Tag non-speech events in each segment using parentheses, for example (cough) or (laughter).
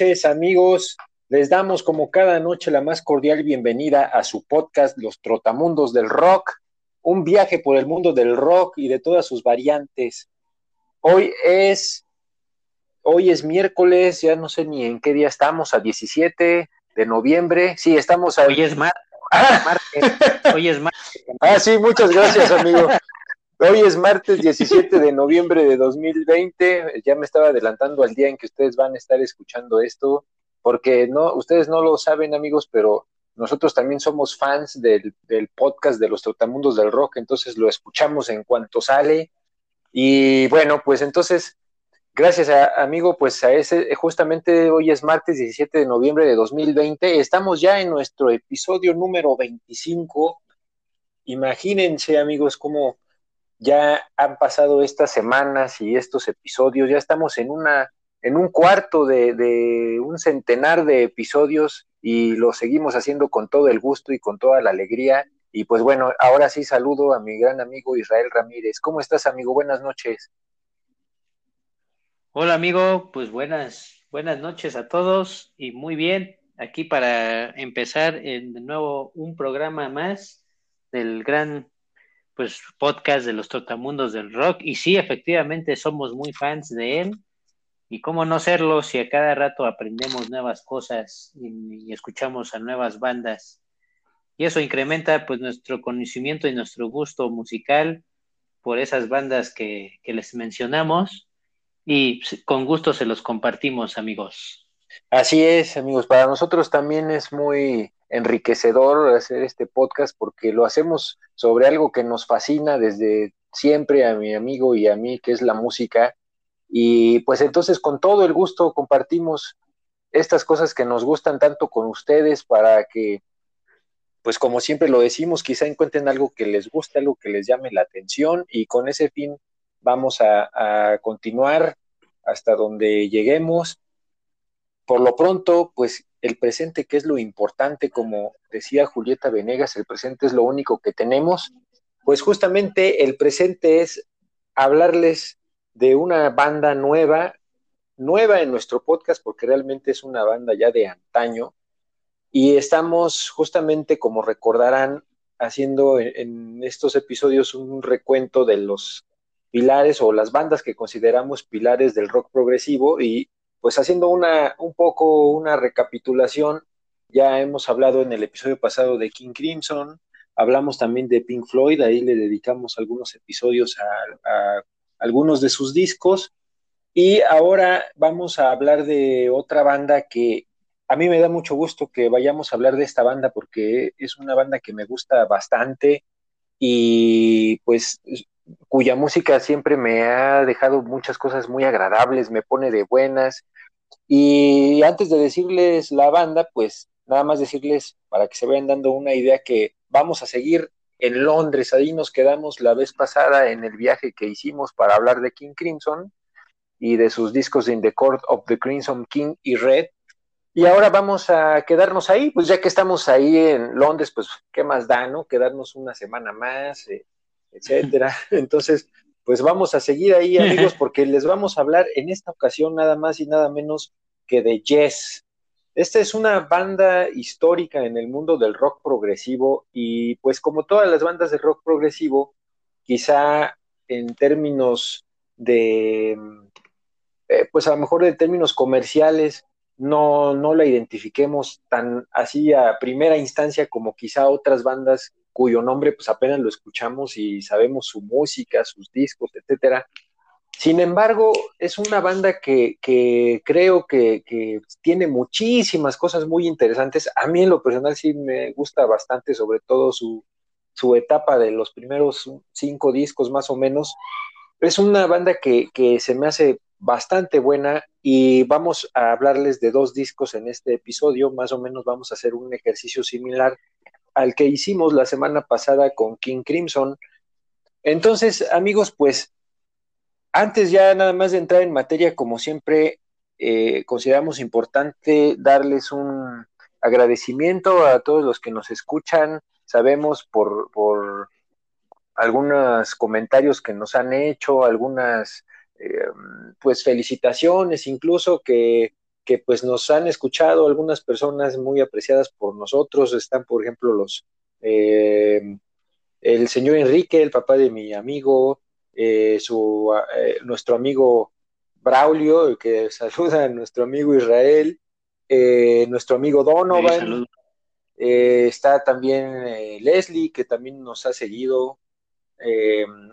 noches, amigos. Les damos como cada noche la más cordial bienvenida a su podcast Los Trotamundos del Rock, un viaje por el mundo del rock y de todas sus variantes. Hoy es hoy es miércoles, ya no sé ni en qué día estamos, a 17 de noviembre. Sí, estamos a Hoy es mar- (laughs) martes. Hoy es martes. Ah, sí, muchas gracias, amigo. Hoy es martes (laughs) 17 de noviembre de 2020. Ya me estaba adelantando al día en que ustedes van a estar escuchando esto, porque no, ustedes no lo saben, amigos, pero nosotros también somos fans del, del podcast de los Trotamundos del Rock, entonces lo escuchamos en cuanto sale. Y bueno, pues entonces, gracias a, amigo, pues a ese, justamente hoy es martes 17 de noviembre de 2020. Estamos ya en nuestro episodio número 25. Imagínense, amigos, cómo ya han pasado estas semanas y estos episodios, ya estamos en una, en un cuarto de, un centenar de episodios y lo seguimos haciendo con todo el gusto y con toda la alegría. Y pues bueno, ahora sí saludo a mi gran amigo Israel Ramírez. ¿Cómo estás, amigo? Buenas noches. Hola amigo, pues buenas, buenas noches a todos y muy bien, aquí para empezar en, de nuevo un programa más del gran pues podcast de los Trotamundos del Rock. Y sí, efectivamente somos muy fans de él. Y cómo no serlo si a cada rato aprendemos nuevas cosas y, escuchamos a nuevas bandas. Y eso incrementa pues nuestro conocimiento y nuestro gusto musical por esas bandas que, que les mencionamos. Y con gusto se los compartimos, amigos. Así es, amigos. Para nosotros también es muy enriquecedor hacer este podcast porque lo hacemos sobre algo que nos fascina desde siempre a mi amigo y a mí, que es la música. Y pues entonces con todo el gusto compartimos estas cosas que nos gustan tanto con ustedes para que, pues como siempre lo decimos, quizá encuentren algo que les guste, algo que les llame la atención y con ese fin vamos a, a continuar hasta donde lleguemos. Por lo pronto, pues el presente, que es lo importante, como decía Julieta Venegas, el presente es lo único que tenemos, pues justamente el presente es hablarles de una banda nueva, nueva en nuestro podcast, porque realmente es una banda ya de antaño, y estamos justamente, como recordarán, haciendo en, estos episodios un recuento de los pilares o las bandas que consideramos pilares del rock progresivo y pues haciendo una un poco una recapitulación, ya hemos hablado en el episodio pasado de King Crimson, hablamos también de Pink Floyd, ahí le dedicamos algunos episodios a, a algunos de sus discos y ahora vamos a hablar de otra banda que a mí me da mucho gusto que vayamos a hablar de esta banda porque es una banda que me gusta bastante y pues cuya música siempre me ha dejado muchas cosas muy agradables, me pone de buenas. Y antes de decirles la banda, pues nada más decirles para que se vayan dando una idea que vamos a seguir en Londres, ahí nos quedamos la vez pasada en el viaje que hicimos para hablar de King Crimson y de sus discos In the Court of the Crimson King y Red. Y ahora vamos a quedarnos ahí, pues ya que estamos ahí en Londres, pues qué más da, ¿no? Quedarnos una semana más, eh, etcétera. (laughs) Entonces, pues vamos a seguir ahí, amigos, (laughs) porque les vamos a hablar en esta ocasión nada más y nada menos que de Yes. Esta es una banda histórica en el mundo del rock progresivo y pues como todas las bandas de rock progresivo, quizá en términos de, eh, pues a lo mejor de términos comerciales, no, no la identifiquemos tan así a primera instancia como quizá otras bandas cuyo nombre pues apenas lo escuchamos y sabemos su música, sus discos, etcétera. Sin embargo, es una banda que, creo que, tiene muchísimas cosas muy interesantes. A mí en lo personal sí me gusta bastante, sobre todo su, etapa de los primeros cinco discos más o menos. Es una banda que, se me hace bastante buena y vamos a hablarles de dos discos en este episodio. Más o menos vamos a hacer un ejercicio similar al que hicimos la semana pasada con King Crimson. Entonces, amigos, pues antes ya nada más de entrar en materia, como siempre, eh, consideramos importante darles un agradecimiento a todos los que nos escuchan. Sabemos por, por algunos comentarios que nos han hecho, algunas eh, pues felicitaciones incluso que, que, pues nos han escuchado algunas personas muy apreciadas por nosotros. Están, por ejemplo, los eh, el señor Enrique, el papá de mi amigo, eh, su, eh, nuestro amigo Braulio, que (laughs) saluda a nuestro amigo Israel, nuestro amigo Donovan, está también Leslie, que también nos ha seguido,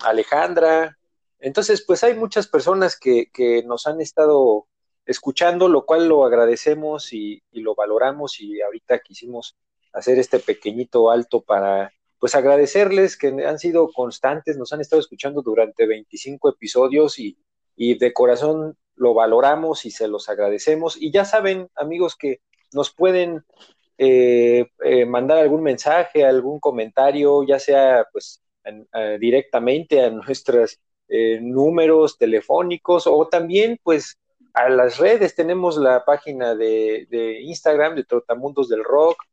Alejandra. Entonces, pues hay muchas personas que, nos han estado escuchando, lo cual lo agradecemos y, lo valoramos y ahorita quisimos hacer este pequeñito alto para pues agradecerles que han sido constantes, nos han estado escuchando durante 25 episodios y, de corazón lo valoramos y se los agradecemos. Y ya saben, amigos, que nos pueden eh, eh, mandar algún mensaje, algún comentario, ya sea pues directamente a nuestros eh, números telefónicos o también pues a las redes. Tenemos la página de, de Instagram de Trotamundos del Rock,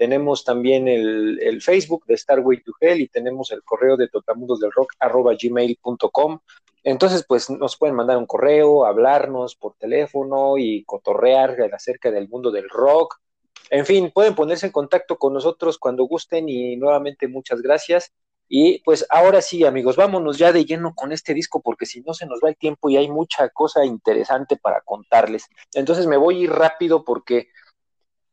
tenemos también el, Facebook de Starway to Hell y tenemos el correo de totamundosdelrock arroba gmail.com. Entonces, pues nos pueden mandar un correo, hablarnos por teléfono y cotorrear acerca del mundo del rock. En fin, pueden ponerse en contacto con nosotros cuando gusten y nuevamente muchas gracias. Y pues ahora sí, amigos, vámonos ya de lleno con este disco porque si no se nos va el tiempo y hay mucha cosa interesante para contarles. Entonces me voy a ir rápido porque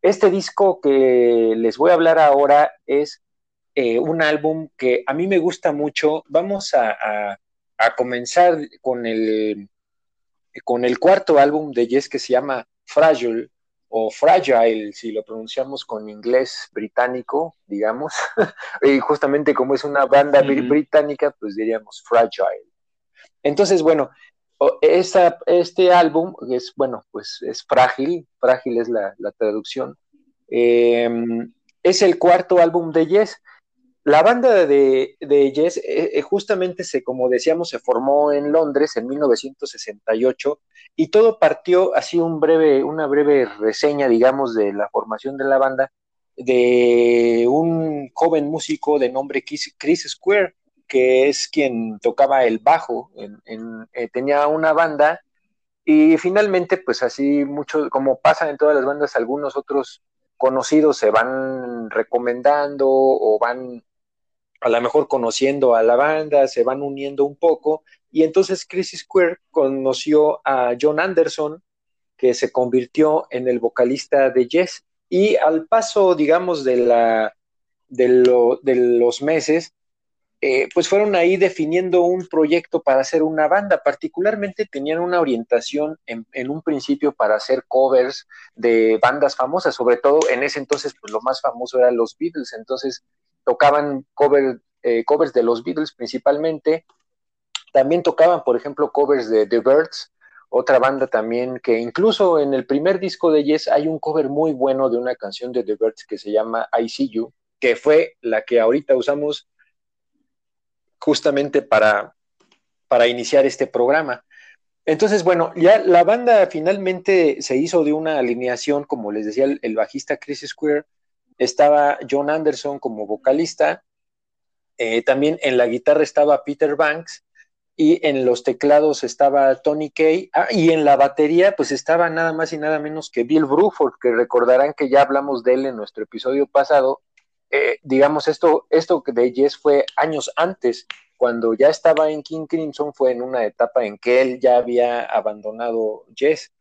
este disco que les voy a hablar ahora es eh, un álbum que a mí me gusta mucho. Vamos a, comenzar con el, con el cuarto álbum de Yes que se llama Fragile o Fragile, si lo pronunciamos con inglés británico, digamos. (laughs) y justamente como es una banda británica, pues diríamos Fragile. Entonces, bueno, este álbum es, bueno, pues es frágil, frágil es la, traducción. Em, es el cuarto álbum de Yes. La banda de, de Yes eh, eh, justamente se, como decíamos, se formó en Londres en 1968 y todo partió así un breve, una breve reseña, digamos, de la formación de la banda de un joven músico de nombre Chris Square, que es quien tocaba el bajo, en, eh, tenía una banda y finalmente, pues así mucho, como pasa en todas las bandas, algunos otros conocidos se van recomendando o van a lo mejor conociendo a la banda, se van uniendo un poco y entonces Chris Square conoció a John Anderson, que se convirtió en el vocalista de Yes y al paso, digamos, de la de, lo, de los meses, eh, pues fueron ahí definiendo un proyecto para hacer una banda. Particularmente tenían una orientación en, un principio para hacer covers de bandas famosas, sobre todo en ese entonces, pues lo más famoso eran los Beatles. Entonces tocaban eh, covers de los Beatles principalmente. También tocaban, por ejemplo, covers de The Birds, otra banda también que incluso en el primer disco de Yes hay un cover muy bueno de una canción de The Birds que se llama I See You, que fue la que ahorita usamos justamente para, para iniciar este programa. Entonces, bueno, ya la banda finalmente se hizo de una alineación, como les decía el, bajista Chris Square, estaba John Anderson como vocalista, eh, también en la guitarra estaba Peter Banks y en los teclados estaba Tony Kay, ah, y en la batería pues estaba nada más y nada menos que Bill Bruford, que recordarán que ya hablamos de él en nuestro episodio pasado. Eh, digamos, esto, esto de Yes fue años antes, cuando ya estaba en King Crimson fue en una etapa en que él ya había abandonado Yes,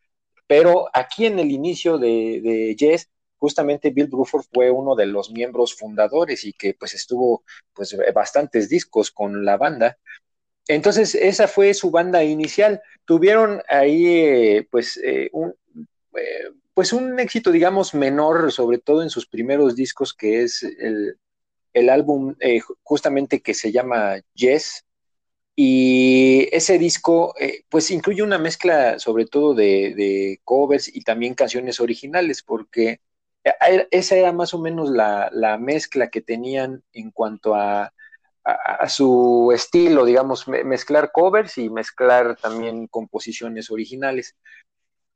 pero aquí en el inicio de, de justamente Bill Bruford fue uno de los miembros fundadores y que pues estuvo pues bastantes discos con la banda entonces, esa fue su banda inicial. Tuvieron ahí, eh, pues, eh, un, eh, pues, un éxito, digamos, menor, sobre todo en sus primeros discos, que es el, el álbum justamente que se llama Yes. Y ese disco, pues, incluye una mezcla, sobre todo, de, de, covers y también canciones originales, porque esa era más o menos la, la mezcla que tenían en cuanto a su estilo, digamos, mezclar covers y mezclar también composiciones originales.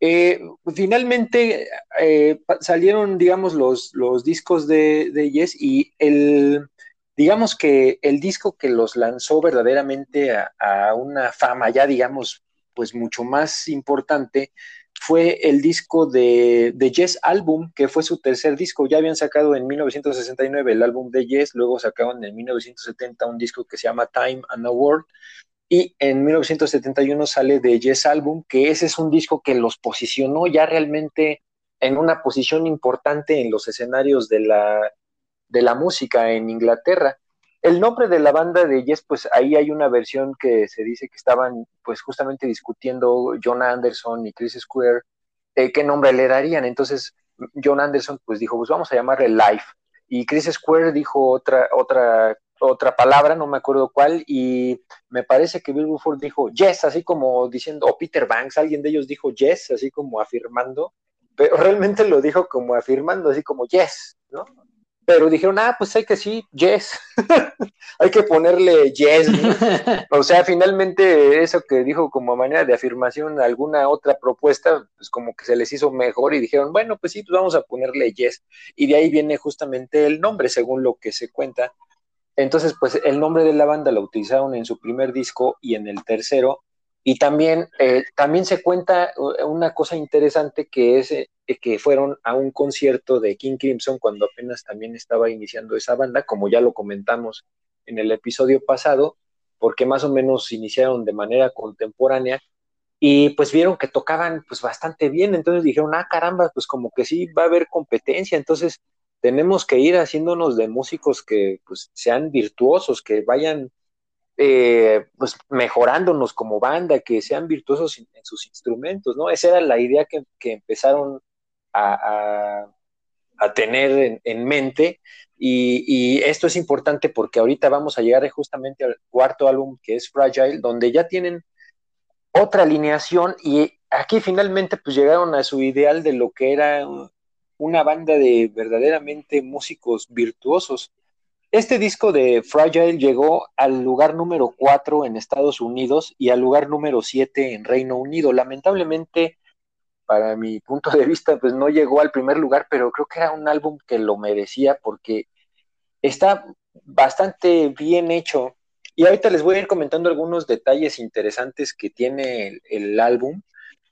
Eh, finalmente eh, salieron, digamos, los, discos de, de, Yes y el, digamos que el disco que los lanzó verdaderamente a, una fama ya, digamos, pues mucho más importante fue el disco de, de, Yes Album, que fue su tercer disco. Ya habían sacado en 1969 el álbum de Yes, luego sacaron en 1970 un disco que se llama Time and a World, y en 1971 sale de Yes Album, que ese es un disco que los posicionó ya realmente en una posición importante en los escenarios de la, de la música en Inglaterra. El nombre de la banda de Yes, pues ahí hay una versión que se dice que estaban pues justamente discutiendo John Anderson y Chris Square eh, qué nombre le darían. Entonces John Anderson pues dijo, pues vamos a llamarle Life. Y Chris Square dijo otra, otra, otra palabra, no me acuerdo cuál, y me parece que Bill Buford dijo Yes, así como diciendo, o Peter Banks, alguien de ellos dijo Yes, así como afirmando, pero realmente lo dijo como afirmando, así como Yes, ¿no? Pero dijeron, ah, pues hay que sí, yes, (laughs) hay que ponerle yes. (laughs) o sea, finalmente eso que dijo como manera de afirmación alguna otra propuesta, pues como que se les hizo mejor y dijeron, bueno, pues sí, pues vamos a ponerle yes. Y de ahí viene justamente el nombre, según lo que se cuenta. Entonces, pues el nombre de la banda lo utilizaron en su primer disco y en el tercero, y también, eh, también se cuenta una cosa interesante que es eh, que fueron a un concierto de King Crimson cuando apenas también estaba iniciando esa banda, como ya lo comentamos en el episodio pasado, porque más o menos iniciaron de manera contemporánea y pues vieron que tocaban pues bastante bien, entonces dijeron, ah caramba, pues como que sí va a haber competencia, entonces tenemos que ir haciéndonos de músicos que pues sean virtuosos, que vayan eh, pues mejorándonos como banda, que sean virtuosos en, sus instrumentos, ¿no? Esa era la idea que, empezaron a, tener en, mente y, esto es importante porque ahorita vamos a llegar justamente al cuarto álbum que es Fragile, donde ya tienen otra alineación y aquí finalmente pues llegaron a su ideal de lo que era una banda de verdaderamente músicos virtuosos este disco de Fragile llegó al lugar número 4 en Estados Unidos y al lugar número 7 en Reino Unido. Lamentablemente, para mi punto de vista, pues no llegó al primer lugar, pero creo que era un álbum que lo merecía porque está bastante bien hecho. Y ahorita les voy a ir comentando algunos detalles interesantes que tiene el, el álbum,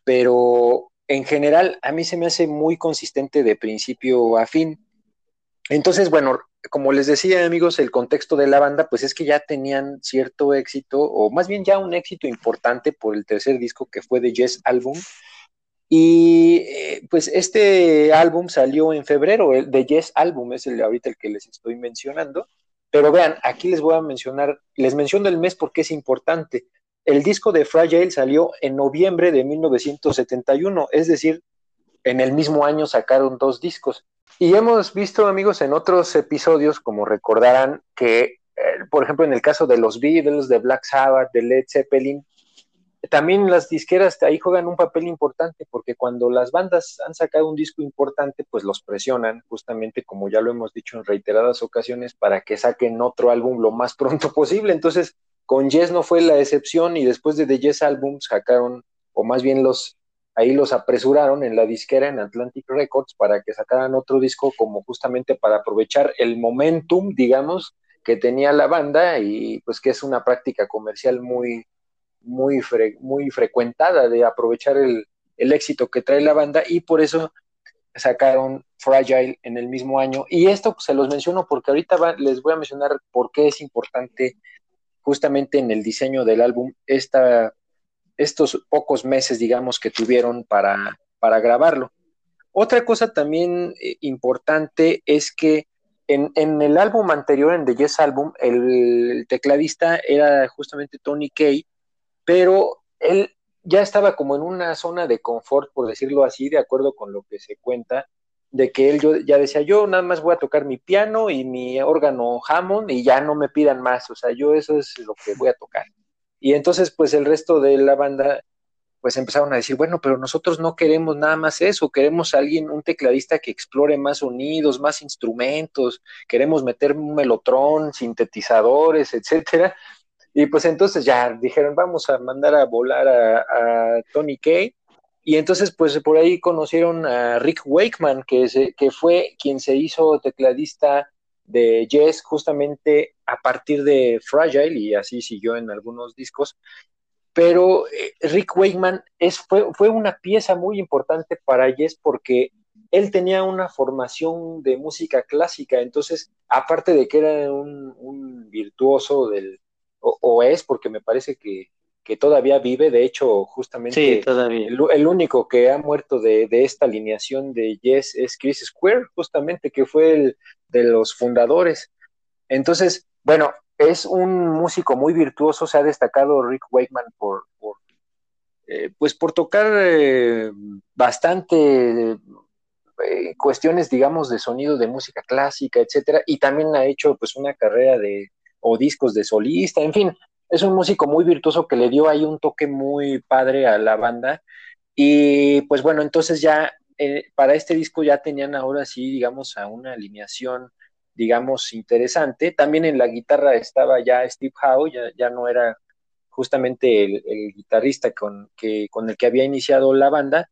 pero en general a mí se me hace muy consistente de principio a fin. Entonces, bueno, como les decía amigos, el contexto de la banda, pues es que ya tenían cierto éxito, o más bien ya un éxito importante por el tercer disco que fue de Yes Album. Y eh, pues este álbum salió en febrero, el de Yes Album es el ahorita el que les estoy mencionando. Pero vean, aquí les voy a mencionar, les menciono el mes porque es importante. El disco de Fragile salió en noviembre de 1971, es decir, en el mismo año sacaron dos discos. Y hemos visto, amigos, en otros episodios, como recordarán, que, eh, por ejemplo, en el caso de los Beatles, de Black Sabbath, de Led Zeppelin, también las disqueras ahí juegan un papel importante, porque cuando las bandas han sacado un disco importante, pues los presionan, justamente como ya lo hemos dicho en reiteradas ocasiones, para que saquen otro álbum lo más pronto (laughs) posible. Entonces, con Yes no fue la excepción, y después de The Yes Albums sacaron, o más bien los ahí los apresuraron en la disquera en Atlantic Records para que sacaran otro disco como justamente para aprovechar el momentum, digamos, que tenía la banda y pues que es una práctica comercial muy, muy, muy frecuentada de aprovechar el, éxito que trae la banda y por eso sacaron Fragile en el mismo año. Y esto pues, se los menciono porque ahorita les voy a mencionar por qué es importante justamente en el diseño del álbum esta, estos pocos meses, digamos, que tuvieron para, para grabarlo. Otra cosa también eh, importante es que en, en, el álbum anterior, en The Yes Album, el, tecladista era justamente Tony Kay, pero él ya estaba como en una zona de confort, por decirlo así, de acuerdo con lo que se cuenta, de que él ya decía, yo nada más voy a tocar mi piano y mi órgano Hammond y ya no me pidan más, o sea, yo eso es lo que voy a tocar. Y entonces, pues el resto de la banda, pues empezaron a decir, bueno, pero nosotros no queremos nada más eso, queremos alguien, un tecladista que explore más sonidos, más instrumentos, queremos meter un melotrón, sintetizadores, etcétera. Y pues entonces ya dijeron, vamos a mandar a volar a, Tony Kay. Y entonces, pues por ahí conocieron a Rick Wakeman, que, que fue quien se hizo tecladista de Jess justamente a partir de Fragile y así siguió en algunos discos. Pero eh, Rick Wakeman es, fue, fue una pieza muy importante para Jess porque él tenía una formación de música clásica, entonces, aparte de que era un virtuoso del, o, es porque me parece que, todavía vive, de hecho, justamente El, único que ha muerto de, esta alineación de Yes es Chris Square, justamente, que fue el de los fundadores. Entonces, bueno, es un músico muy virtuoso, se ha destacado Rick Wakeman por, eh, pues por tocar eh, bastante eh, cuestiones, digamos, de sonido de música clásica, etcétera, y también ha hecho pues una carrera de, o discos de solista, en fin, es un músico muy virtuoso que le dio ahí un toque muy padre a la banda. Y pues bueno, entonces ya eh, para este disco ya tenían ahora sí, digamos, a una alineación, digamos, interesante. También en la guitarra estaba ya Steve Howe, ya, ya no era justamente el, guitarrista con, que, con el que había iniciado la banda,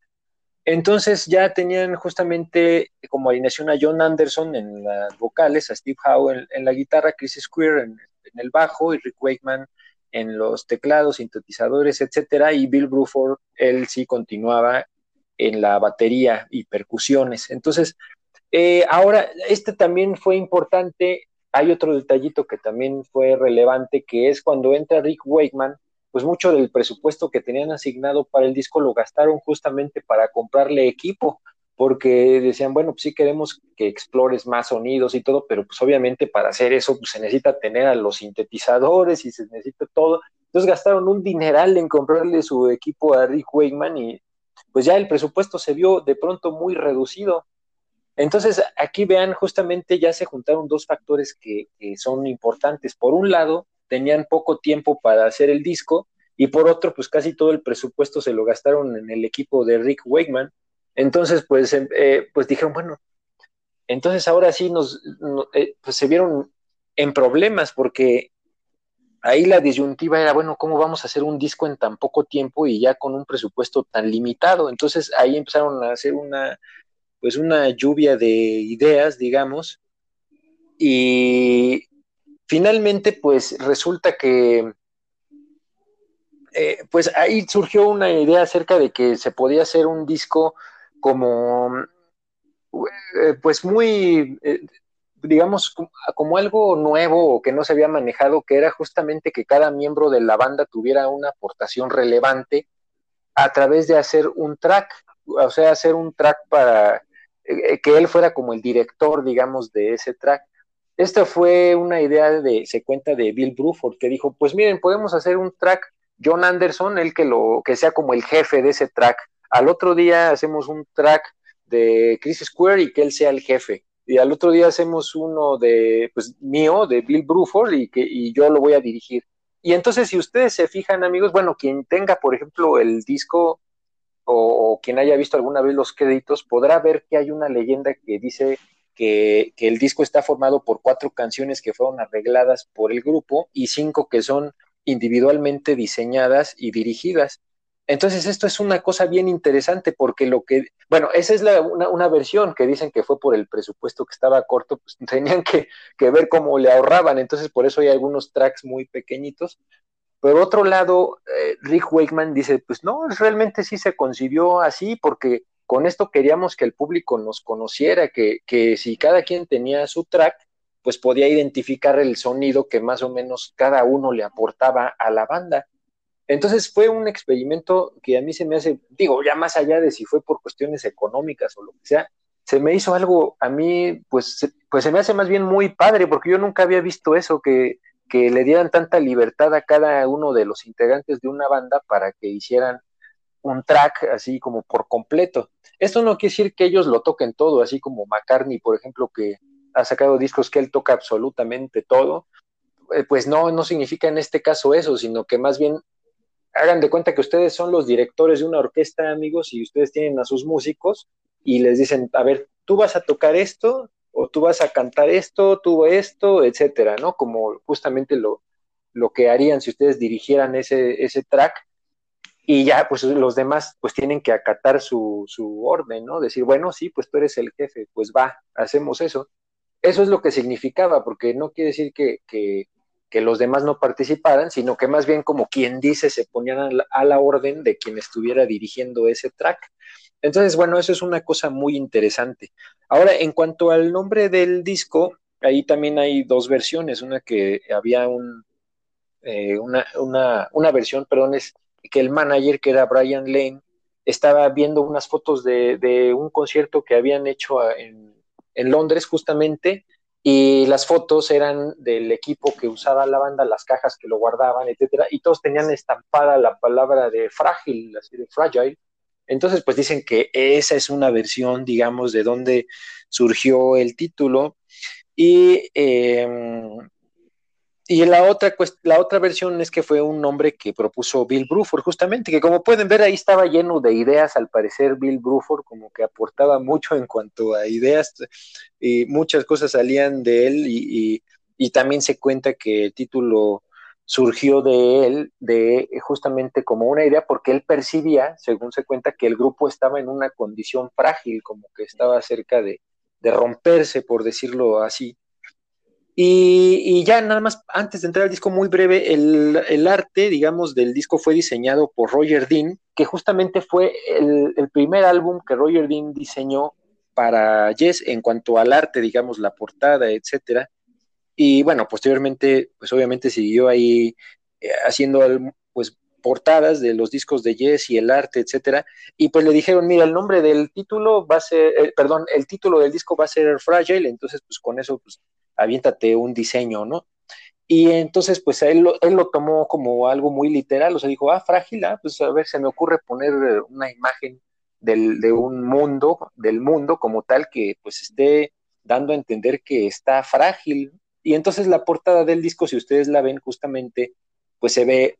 entonces ya tenían justamente como alineación a John Anderson en las vocales, a Steve Howe en, la guitarra, Chris Square en, el bajo y Rick Wakeman en los teclados, sintetizadores, etcétera, y Bill Bruford, él sí continuaba en la batería y percusiones. Entonces, eh, ahora, este también fue importante. Hay otro detallito que también fue relevante, que es cuando entra Rick Wakeman, pues mucho del presupuesto que tenían asignado para el disco lo gastaron justamente para comprarle equipo, porque decían, bueno, pues sí queremos que explores más sonidos y todo, pero pues obviamente para hacer eso pues se necesita tener a los sintetizadores y se necesita todo. Entonces gastaron un dineral en comprarle su equipo a Rick Wakeman y pues ya el presupuesto se vio de pronto muy reducido. Entonces aquí vean, justamente ya se juntaron dos factores que, que son importantes. Por un lado, tenían poco tiempo para hacer el disco y por otro, pues casi todo el presupuesto se lo gastaron en el equipo de Rick Wakeman. Entonces, pues, em, eh, pues dijeron, bueno, entonces ahora sí nos, eh, pues se vieron en problemas porque ahí la disyuntiva era, bueno, ¿cómo vamos a hacer un disco en tan poco tiempo y ya con un presupuesto tan limitado? Entonces ahí empezaron a hacer una, pues una lluvia de ideas, digamos, y finalmente, pues resulta que, eh, pues ahí surgió una idea acerca de que se podía hacer un disco como, eh, pues muy, eh, digamos, como algo nuevo o que no se había manejado, que era justamente que cada miembro de la banda tuviera una aportación relevante a través de hacer un track, o sea, hacer un track para que él fuera como el director, digamos, de ese track. Esta fue una idea de, se cuenta de Bill Bruford, que dijo, pues miren, podemos hacer un track, John Anderson, el que lo, que sea como el jefe de ese track. Al otro día hacemos un track de Chris Square y que él sea el jefe. Y al otro día hacemos uno de, pues mío, de Bill Bruford y que y yo lo voy a dirigir. Y entonces, si ustedes se fijan, amigos, bueno, quien tenga, por ejemplo, el disco o, o, quien haya visto alguna vez los créditos, podrá ver que hay una leyenda que dice que, el disco está formado por cuatro canciones que fueron arregladas por el grupo y cinco que son individualmente diseñadas y dirigidas. Entonces, esto es una cosa bien interesante porque lo que, bueno, esa es la, una, versión que dicen que fue por el presupuesto que estaba corto, pues (laughs) tenían que, que, ver cómo le ahorraban, entonces por eso hay algunos tracks muy pequeñitos, Por otro lado, eh, Rick Wakeman dice, pues no, realmente sí se concibió así porque con esto queríamos que el público nos conociera, que, que si cada quien tenía su track, pues podía identificar el sonido que más o menos cada uno le aportaba a la banda. Entonces fue un experimento que a mí se me hace, digo, ya más allá de si fue por cuestiones económicas o lo que sea, se me hizo algo a mí, pues, pues se me hace más bien muy padre, porque yo nunca había visto eso, que, que le dieran tanta libertad a cada uno de los integrantes de una banda para que hicieran un track así como por completo. Esto no quiere decir que ellos lo toquen todo, así como McCartney, por ejemplo, que ha sacado discos que él toca absolutamente todo. Eh, pues no, no significa en este caso eso, sino que más bien hagan de cuenta que ustedes son los directores de una orquesta, amigos, y ustedes tienen a sus músicos y les dicen, a ver, tú vas a tocar esto, o tú vas a cantar esto, tú esto, etcétera, ¿no? Como justamente lo, lo que harían si ustedes dirigieran ese, ese track y ya pues los demás pues tienen que acatar su, su orden, ¿no? Decir, bueno, sí, pues tú eres el jefe, pues va, hacemos eso. Eso es lo que significaba, porque no quiere decir que, que, que los demás no participaran, sino que más bien como quien dice se ponían a la, orden de quien estuviera dirigiendo ese track. Entonces, bueno, eso es una cosa muy interesante. Ahora, en cuanto al nombre del disco, ahí también hay dos versiones, una que había un, eh, una, una, una versión, perdón, es que el manager, que era Brian Lane, estaba viendo unas fotos de, de un concierto que habían hecho en Londres justamente, y las fotos eran del equipo que usaba la banda, las cajas que lo guardaban, etcétera, y todos tenían estampada la palabra de frágil, así de fragile. Entonces, pues dicen que esa es una versión, digamos, de donde surgió el título. Y, eh, y la otra, la otra versión es que fue un nombre que propuso Bill Bruford, justamente, que como pueden ver ahí estaba lleno de ideas, al parecer Bill Bruford como que aportaba mucho en cuanto a ideas, y muchas cosas salían de él, y, y, también se cuenta que el título surgió de él, de justamente como una idea, porque él percibía, según se cuenta, que el grupo estaba en una condición frágil, como que estaba cerca de, de romperse, por decirlo así. Y, ya nada más, antes de entrar al disco, muy breve, el, el, arte, digamos, del disco fue diseñado por Roger Dean, que justamente fue el, el, primer álbum que Roger Dean diseñó para Yes en cuanto al arte, digamos, la portada, etcétera. Y bueno, posteriormente, pues obviamente siguió ahí eh, haciendo pues portadas de los discos de Yes y el arte, etcétera. Y pues le dijeron, mira, el nombre del título va a ser, eh, perdón, el título del disco va a ser Fragile, entonces pues con eso pues aviéntate un diseño, ¿no? Y entonces, pues él lo, él lo tomó como algo muy literal, o sea, dijo, ah, frágil, ah, pues a ver, se me ocurre poner una imagen del, de un mundo, del mundo como tal, que pues esté dando a entender que está frágil. Y entonces la portada del disco, si ustedes la ven justamente, pues se ve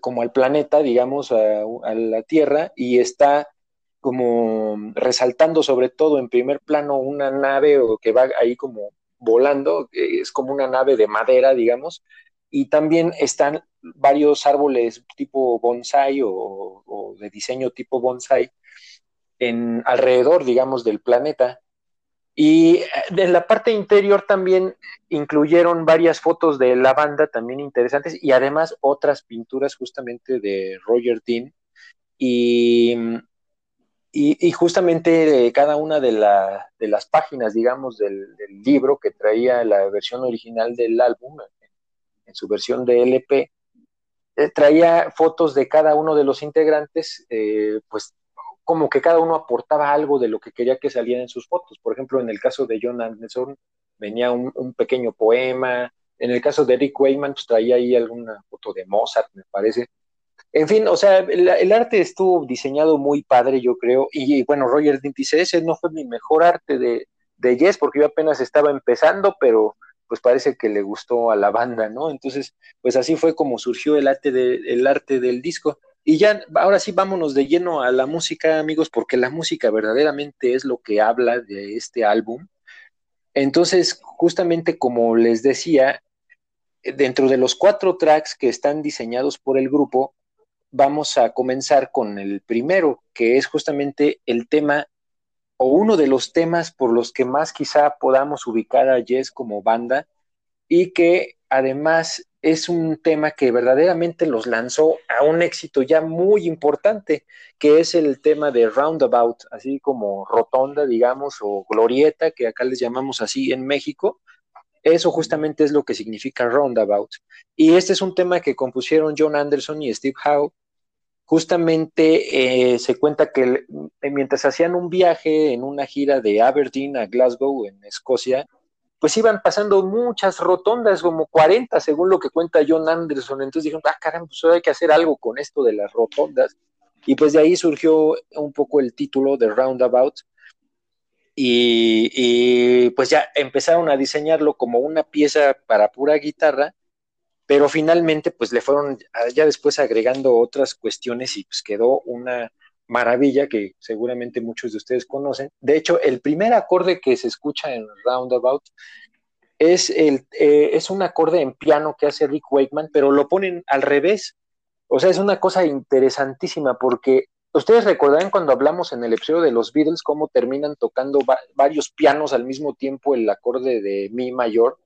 como al planeta, digamos, a, a la Tierra, y está como resaltando sobre todo en primer plano una nave o que va ahí como volando, es como una nave de madera, digamos, y también están varios árboles tipo bonsai o, de diseño tipo bonsai en alrededor, digamos, del planeta. Y en la parte interior también incluyeron varias fotos de la banda también interesantes y además otras pinturas justamente de Roger Dean. Y y, justamente cada una de, la, las páginas, digamos, del, libro que traía la versión original del álbum, en, su versión de LP, eh, traía fotos de cada uno de los integrantes, eh, pues como que cada uno aportaba algo de lo que quería que saliera en sus fotos. Por ejemplo, en el caso de John Anderson venía un, un pequeño poema, en el caso de Eric Wayman, pues traía ahí alguna foto de Mozart, me parece. En fin, o sea, el, arte estuvo diseñado muy padre, yo creo, y, y bueno, Roger Dean dice, ese no fue mi mejor arte de, de Yes, porque yo apenas estaba empezando, pero pues parece que le gustó a la banda, ¿no? Entonces, pues así fue como surgió el arte, de, el arte del disco. Y ya, ahora sí, vámonos de lleno a la música, amigos, porque la música verdaderamente es lo que habla de este álbum. Entonces, justamente como les decía, dentro de los cuatro tracks que están diseñados por el grupo, vamos a comenzar con el primero, que es justamente el tema o uno de los temas por los que más quizá podamos ubicar a Yes como banda y que además es un tema que verdaderamente los lanzó a un éxito ya muy importante, que es el tema de roundabout, así como rotonda, digamos, o glorieta, que acá les llamamos así en México. Eso justamente es lo que significa roundabout. Y este es un tema que compusieron John Anderson y Steve Howe. Justamente eh, se cuenta que mientras hacían un viaje en una gira de Aberdeen a Glasgow, en Escocia, pues iban pasando muchas rotondas, como 40, según lo que cuenta John Anderson. Entonces dijeron, ah, caramba, pues hay que hacer algo con esto de las rotondas. Y pues de ahí surgió un poco el título de Roundabout. Y, pues ya empezaron a diseñarlo como una pieza para pura guitarra, pero finalmente pues le fueron ya después agregando otras cuestiones y pues quedó una, maravilla que seguramente muchos de ustedes conocen. De hecho, el primer acorde que se escucha en Roundabout es, el, eh, es un acorde en piano que hace Rick Wakeman, pero lo ponen al revés. O sea, es una cosa interesantísima porque ustedes recordarán cuando hablamos en el episodio de los Beatles cómo terminan tocando varios pianos al mismo tiempo el acorde de Mi mayor.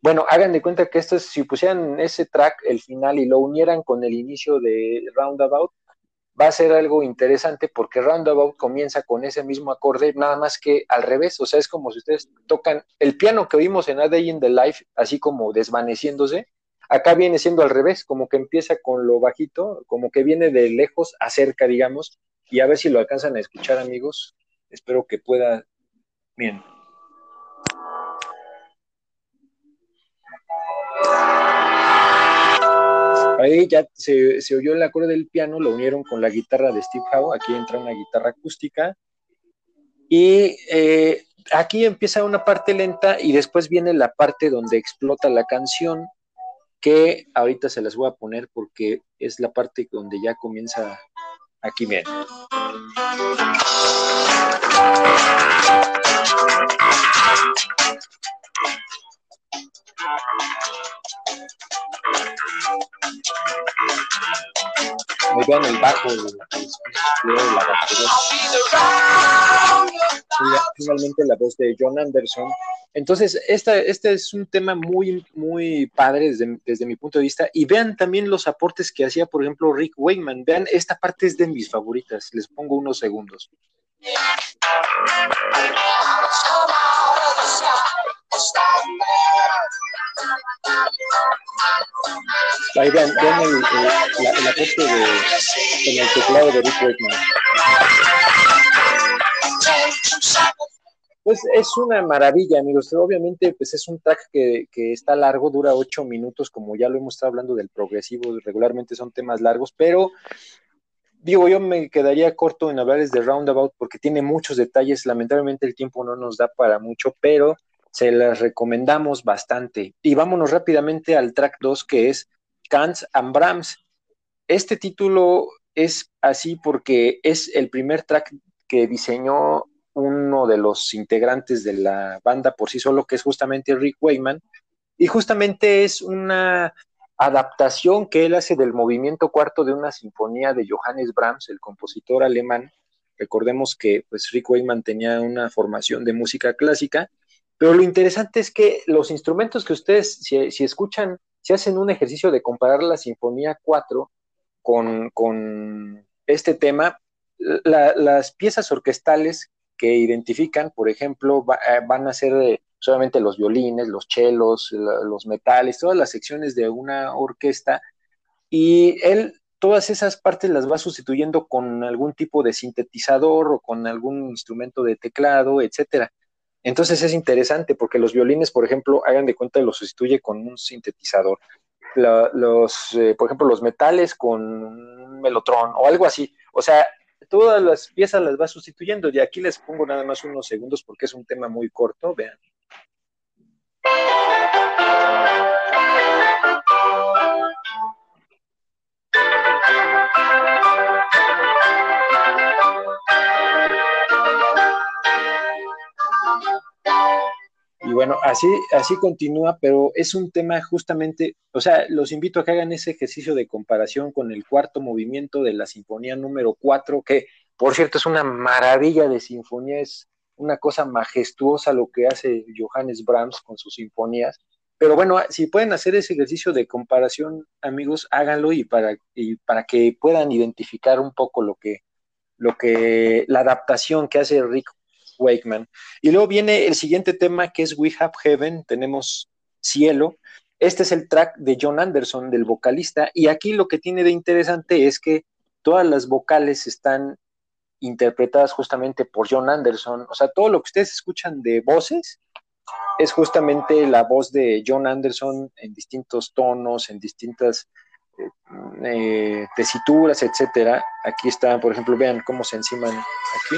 Bueno, hagan de cuenta que esto es, si pusieran ese track, el final, y lo unieran con el inicio de Roundabout, va a ser algo interesante porque Roundabout comienza con ese mismo acorde, nada más que al revés, o sea, es como si ustedes tocan el piano que oímos en A Day in the Life, así como desvaneciéndose, acá viene siendo al revés, como que empieza con lo bajito, como que viene de lejos a cerca, digamos, y a ver si lo alcanzan a escuchar, amigos. Espero que pueda. Bien. Ahí ya se, oyó el acorde del piano, lo unieron con la guitarra de Steve Howe, aquí entra una guitarra acústica, y eh, aquí empieza una parte lenta y después viene la parte donde explota la canción, que ahorita se las voy a poner porque es la parte donde ya comienza, aquí bien. Vean el bajo. Finalmente la voz de John Anderson. Entonces, esta, este es un tema muy, muy padre desde, desde, mi punto de vista. Y vean también los aportes que hacía, por ejemplo, Rick Wayman. Vean, esta parte es de mis favoritas. Les pongo unos segundos. Ahí vean, vean el, el, de, en el teclado de Rick Wakeman. Pues es una maravilla, amigos. Obviamente, pues es un track que, que, está largo, dura ocho minutos, como ya lo hemos estado hablando del progresivo, regularmente son temas largos, pero digo, yo me quedaría corto en hablarles de Roundabout porque tiene muchos detalles. Lamentablemente el tiempo no nos da para mucho, pero se las recomendamos bastante. Y vámonos rápidamente al track 2 que es Kants and Brahms. Este título es así porque es el primer track que diseñó uno de los integrantes de la banda por sí solo, que es justamente Rick Wayman, y justamente es una adaptación que él hace del movimiento cuarto de una sinfonía de Johannes Brahms, el compositor alemán. Recordemos que pues, Rick Wayman tenía una formación de música clásica pero lo interesante es que los instrumentos que ustedes, si, escuchan, si hacen un ejercicio de comparar la Sinfonía 4 con, este tema, las piezas orquestales que identifican, por ejemplo, eh, van a ser solamente los violines, los chelos, los metales, todas las secciones de una orquesta, y él todas esas partes las va sustituyendo con algún tipo de sintetizador o con algún instrumento de teclado, etcétera. Entonces es interesante porque los violines, por ejemplo, hagan de cuenta los sustituye con un sintetizador. los, eh, por ejemplo, los metales con un melotrón o algo así. O sea, todas las piezas las va sustituyendo. Y aquí les pongo nada más unos segundos porque es un tema muy corto. Vean. Y bueno, así, así continúa, pero es un tema justamente, o sea, los invito a que hagan ese ejercicio de comparación con el cuarto movimiento de la sinfonía número 4, que por cierto es una maravilla de sinfonía, es una cosa majestuosa lo que hace Johannes Brahms con sus sinfonías, pero bueno, si pueden hacer ese ejercicio de comparación, amigos, háganlo y para, que puedan identificar un poco lo que, lo que, la adaptación que hace Rick Wakeman. Y luego viene el siguiente tema que es We Have Heaven, tenemos cielo. Este es el track de John Anderson, del vocalista, y aquí lo que tiene de interesante es que todas las vocales están interpretadas justamente por John Anderson. O sea, todo lo que ustedes escuchan de voces es justamente la voz de John Anderson en distintos tonos, en distintas eh, eh, tesituras, etcétera. Aquí está, por ejemplo, vean cómo se enciman aquí.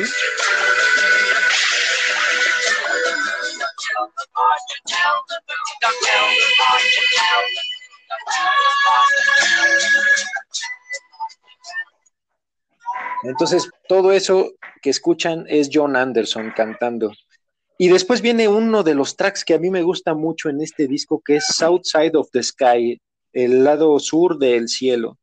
Entonces, todo eso que escuchan es John Anderson cantando. Y después viene uno de los tracks que a mí me gusta mucho en este disco, que es South Side of the Sky, el lado sur del cielo.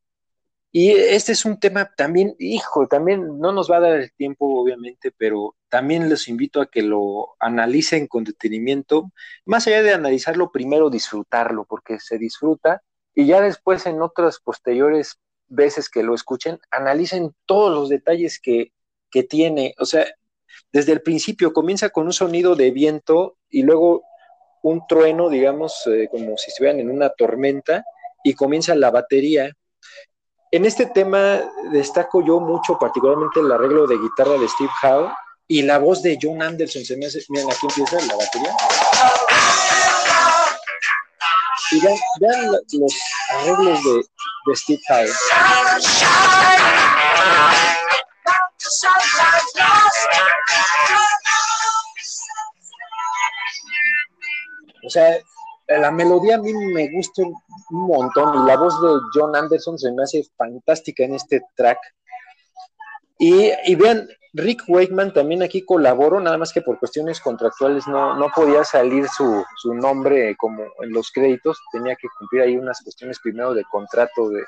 Y este es un tema también, hijo, también no nos va a dar el tiempo, obviamente, pero también les invito a que lo analicen con detenimiento. Más allá de analizarlo, primero disfrutarlo, porque se disfruta y ya después en otras posteriores veces que lo escuchen, analicen todos los detalles que, que tiene. O sea, desde el principio comienza con un sonido de viento y luego un trueno, digamos, eh, como si estuvieran en una tormenta, y comienza la batería. En este tema destaco yo mucho, particularmente el arreglo de guitarra de Steve Howe y la voz de John Anderson. Se me hace, miren, aquí empieza la batería. Y vean, los arreglos de, de Steve Howe. O sea, la melodía a mí me gusta un montón y la voz de John Anderson se me hace fantástica en este track. Y, y vean, Rick Wakeman también aquí colaboró, nada más que por cuestiones contractuales no, no podía salir su, su, nombre como en los créditos, tenía que cumplir ahí unas cuestiones primero de contrato, de,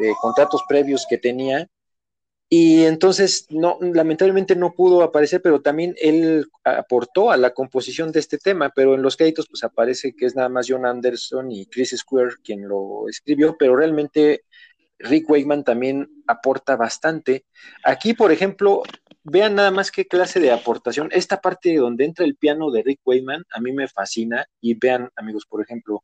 de contratos previos que tenía, y entonces, no, lamentablemente no pudo aparecer, pero también él aportó a la composición de este tema, pero en los créditos pues aparece que es nada más John Anderson y Chris Square quien lo escribió, pero realmente Rick Wakeman también aporta bastante. Aquí, por ejemplo, vean nada más qué clase de aportación. Esta parte donde entra el piano de Rick Wakeman a mí me fascina y vean, amigos, por ejemplo,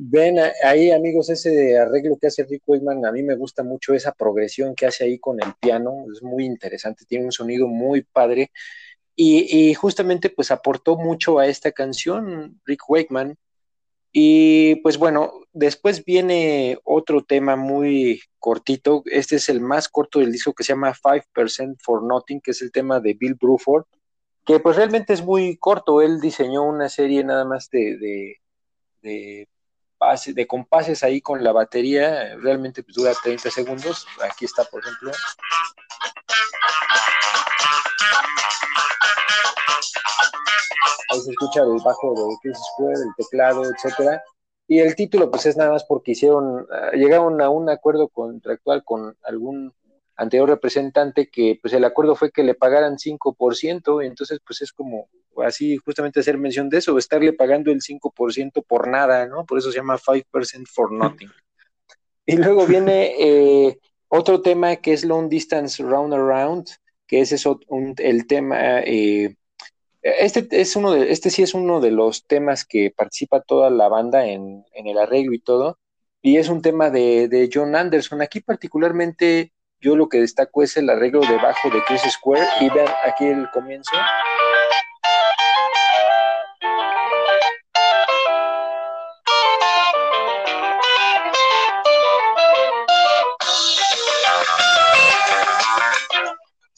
Ven ahí, amigos, ese arreglo que hace Rick Wakeman, a mí me gusta mucho esa progresión que hace ahí con el piano, es muy interesante, tiene un sonido muy padre. Y, y justamente pues aportó mucho a esta canción Rick Wakeman. Y pues bueno, después viene otro tema muy cortito, este es el más corto del disco que se llama 5% for Nothing, que es el tema de Bill Bruford, que pues realmente es muy corto, él diseñó una serie nada más de, de compases ahí con la batería, realmente pues, dura 30 segundos. Aquí está, por ejemplo. Ahí se escucha el bajo de Chris Square, el teclado, etcétera. Y el título, pues es nada más porque hicieron, ah, llegaron a un acuerdo contractual con algún anterior representante que pues el acuerdo fue que le pagaran 5%, entonces pues es como así justamente hacer mención de eso, estarle pagando el 5% por nada, ¿no? Por eso se llama 5% for nothing. Y luego viene (laughs) eh, otro tema que es Long Distance Round Around, que ese es un, el tema, eh, este es uno de, este sí es uno de los temas que participa toda la banda en, en el arreglo y todo, y es un tema de, de John Anderson. Aquí particularmente yo lo que destaco es el arreglo de bajo de Chris Square y vean aquí el comienzo.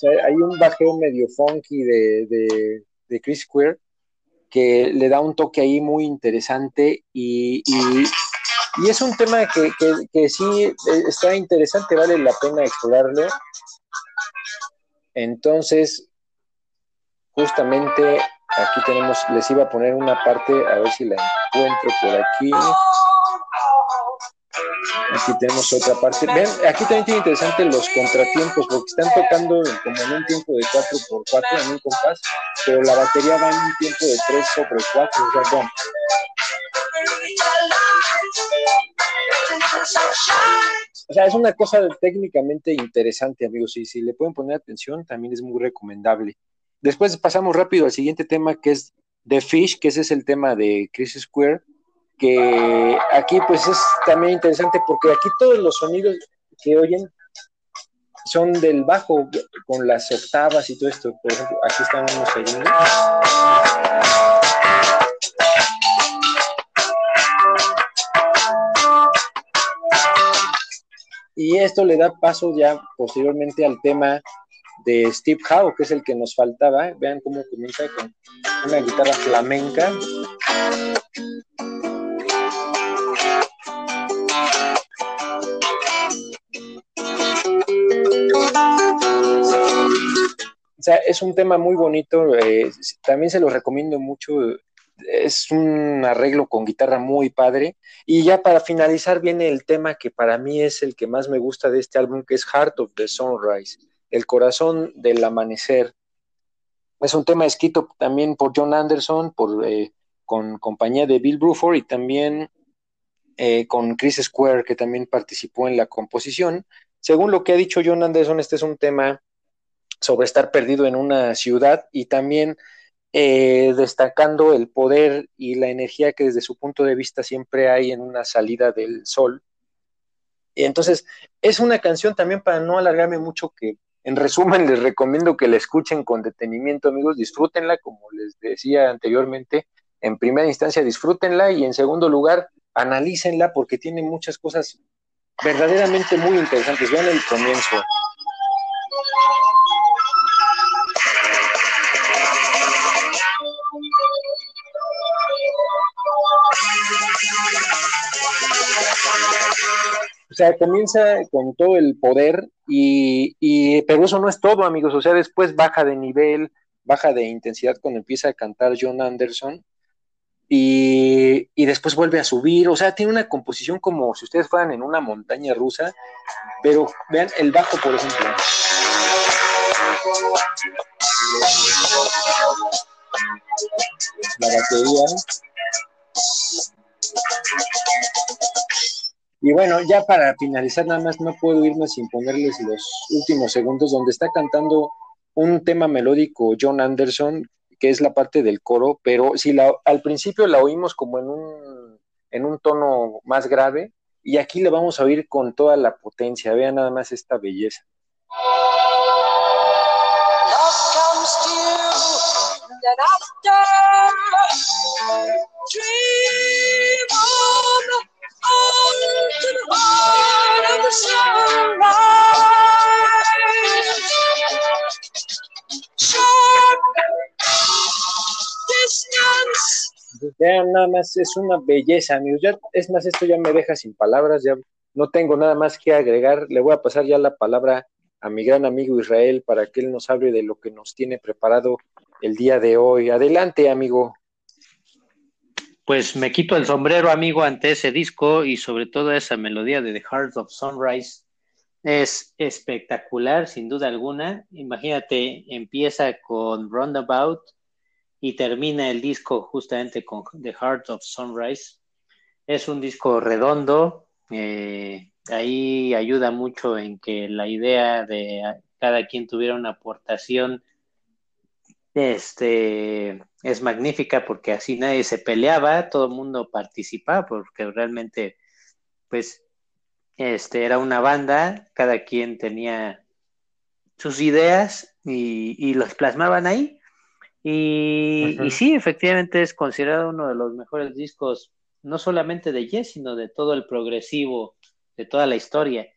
Hay un bajeo medio funky de, de, Chris Square que le da un toque ahí muy interesante y y es un tema que, que, sí eh, está interesante, vale la pena explorarlo. Entonces, justamente Aquí tenemos, les iba a poner una parte, a ver si la encuentro por aquí. Aquí tenemos otra parte. Ven, aquí también tiene interesante los contratiempos, porque están tocando como en un tiempo de 4x4 en un compás, pero la batería va en un tiempo de 3 sobre 4. O sea, bueno. O sea, es una cosa técnicamente interesante, amigos, y si le pueden poner atención, también es muy recomendable. Después pasamos rápido al siguiente tema, que es The Fish, que ese es el tema de Chris Square que aquí pues es también interesante porque aquí todos los sonidos que oyen son del bajo con las octavas y todo esto. Por ejemplo, aquí están unos segundos. Y esto le da paso ya posteriormente al tema de Steve Howe, que es el que nos faltaba. Vean cómo comienza con una guitarra flamenca. O sea, es un tema muy bonito, eh, también se lo recomiendo mucho, es un arreglo con guitarra muy padre. Y ya para finalizar viene el tema que para mí es el que más me gusta de este álbum, que es Heart of the Sunrise, el corazón del amanecer. Es un tema escrito también por John Anderson, por, eh, con compañía de Bill Bruford y también eh, con Chris Square, que también participó en la composición. Según lo que ha dicho John Anderson, este es un tema sobre estar perdido en una ciudad y también eh, destacando el poder y la energía que desde su punto de vista siempre hay en una salida del sol. Entonces, es una canción también para no alargarme mucho que en resumen (laughs) les recomiendo que la escuchen con detenimiento, amigos, disfrútenla, como les decía anteriormente, en primera instancia disfrútenla y en segundo lugar analícenla porque tiene muchas cosas verdaderamente muy interesantes. Vean el comienzo. Sea, comienza con todo el poder y, pero eso no es todo, amigos. O sea, después baja de nivel, baja de intensidad cuando empieza a cantar John Anderson y, y, después vuelve a subir. O sea, tiene una composición como si ustedes fueran en una montaña rusa, pero vean el bajo, por ejemplo. La batería. Y bueno, ya para finalizar, nada más no puedo irme sin ponerles los últimos segundos donde está cantando un tema melódico John Anderson, que es la parte del coro, pero si la, al principio la oímos como en un, en un tono más grave, y aquí le vamos a oír con toda la potencia. Vean nada más esta belleza. Vean, nada más, es una belleza, amigos. Ya, es más, esto ya me deja sin palabras, ya no tengo nada más que agregar. Le voy a pasar ya la palabra a mi gran amigo Israel para que él nos hable de lo que nos tiene preparado el día de hoy. Adelante, amigo. Pues me quito el sombrero, amigo, ante ese disco y sobre todo esa melodía de The Heart of Sunrise. Es espectacular, sin duda alguna. Imagínate, empieza con Roundabout y termina el disco justamente con The Heart of Sunrise. Es un disco redondo, eh, ahí ayuda mucho en que la idea de cada quien tuviera una aportación este, es magnífica porque así nadie se peleaba, todo el mundo participaba porque realmente, pues, este, era una banda, cada quien tenía sus ideas y, y los plasmaban ahí. Y, y, sí, efectivamente es considerado uno de los mejores discos, no solamente de Yes, sino de todo el progresivo, de toda la historia.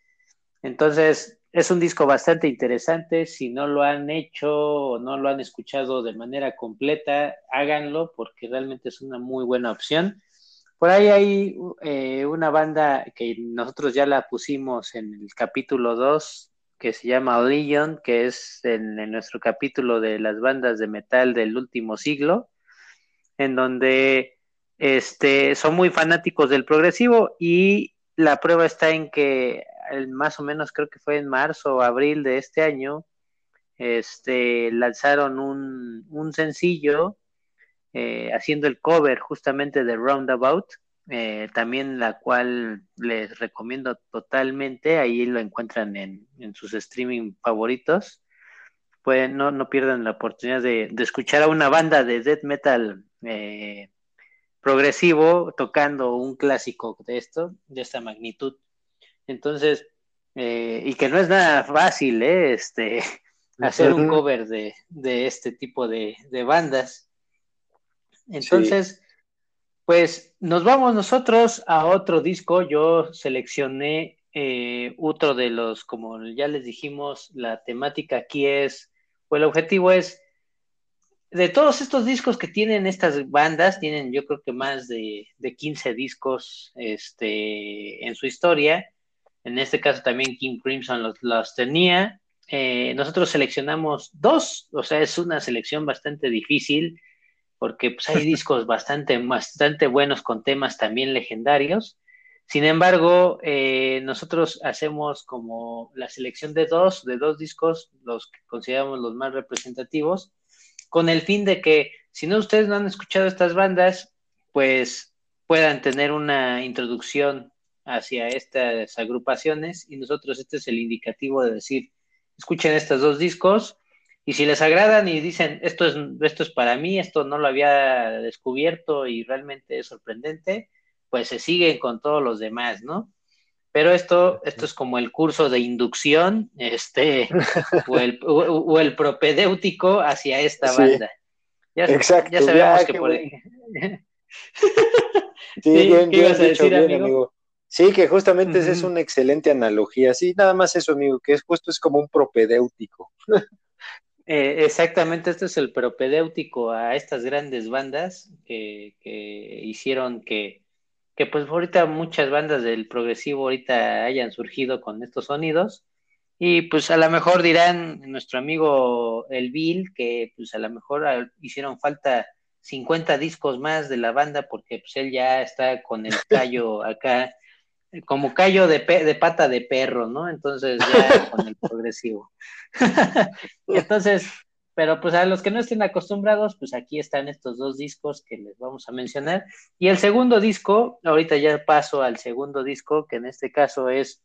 Entonces, es un disco bastante interesante. Si no lo han hecho o no lo han escuchado de manera completa, háganlo porque realmente es una muy buena opción. Por ahí hay eh, una banda que nosotros ya la pusimos en el capítulo 2, que se llama Legion, que es en, en nuestro capítulo de las bandas de metal del último siglo, en donde este, son muy fanáticos del progresivo y la prueba está en que el, más o menos creo que fue en marzo o abril de este año, este, lanzaron un, un sencillo eh, haciendo el cover justamente de Roundabout, eh, también la cual les recomiendo totalmente, ahí lo encuentran en, en sus streaming favoritos. Pueden, no, no pierdan la oportunidad de, de escuchar a una banda de death metal eh, progresivo tocando un clásico de esto, de esta magnitud. Entonces, eh, y que no es nada fácil, ¿eh? este, (laughs) hacer un cover de, de este tipo de, de bandas. Entonces, sí. pues nos vamos nosotros a otro disco. Yo seleccioné eh, otro de los, como ya les dijimos, la temática aquí es, o el objetivo es, de todos estos discos que tienen estas bandas, tienen yo creo que más de, de 15 discos este, en su historia. En este caso también King Crimson los, los tenía. Eh, nosotros seleccionamos dos, o sea, es una selección bastante difícil porque pues, hay (laughs) discos bastante, bastante buenos con temas también legendarios. Sin embargo, eh, nosotros hacemos como la selección de dos, de dos discos, los que consideramos los más representativos, con el fin de que, si no ustedes no han escuchado estas bandas, pues puedan tener una introducción hacia estas agrupaciones y nosotros este es el indicativo de decir, escuchen estos dos discos y si les agradan y dicen, esto es, esto es para mí, esto no lo había descubierto y realmente es sorprendente, pues se siguen con todos los demás, ¿no? Pero esto, esto es como el curso de inducción, este, (laughs) o el, o, o el propedéutico hacia esta Sí. banda. Ya, Exacto, ya sabemos ya, que por bueno. (laughs) Sí, Sí, bien, ¿qué ibas a decir, bien, amigo? Sí, que justamente esa es una excelente analogía. Sí, nada más eso, amigo, que es justo es como un propedéutico. Eh, exactamente, este es el propedéutico a estas grandes bandas que, que hicieron que, que pues ahorita muchas bandas del progresivo ahorita hayan surgido con estos sonidos y pues a lo mejor dirán nuestro amigo El Bill que pues a lo mejor ah, hicieron falta 50 discos más de la banda porque pues él ya está con el callo (laughs) acá como callo de, pe- de pata de perro, ¿no? Entonces ya con el (laughs) progresivo. (laughs) Entonces, pero pues a los que no estén acostumbrados, pues aquí están estos dos discos que les vamos a mencionar. Y el segundo disco, ahorita ya paso al segundo disco, que en este caso es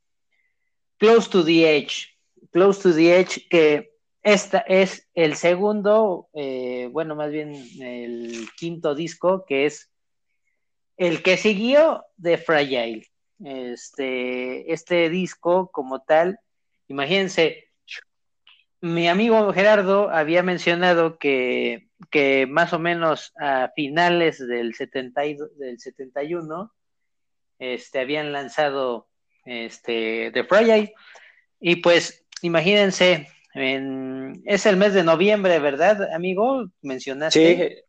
Close to the Edge. Close to the Edge, que esta es el segundo, eh, bueno, más bien el quinto disco, que es el que siguió de Fragile. Este, este disco como tal, imagínense, mi amigo Gerardo había mencionado que, que más o menos a finales del, 70 y- del 71 este, habían lanzado este, The Friday y pues imagínense, en- es el mes de noviembre, ¿verdad, amigo? Mencionaste.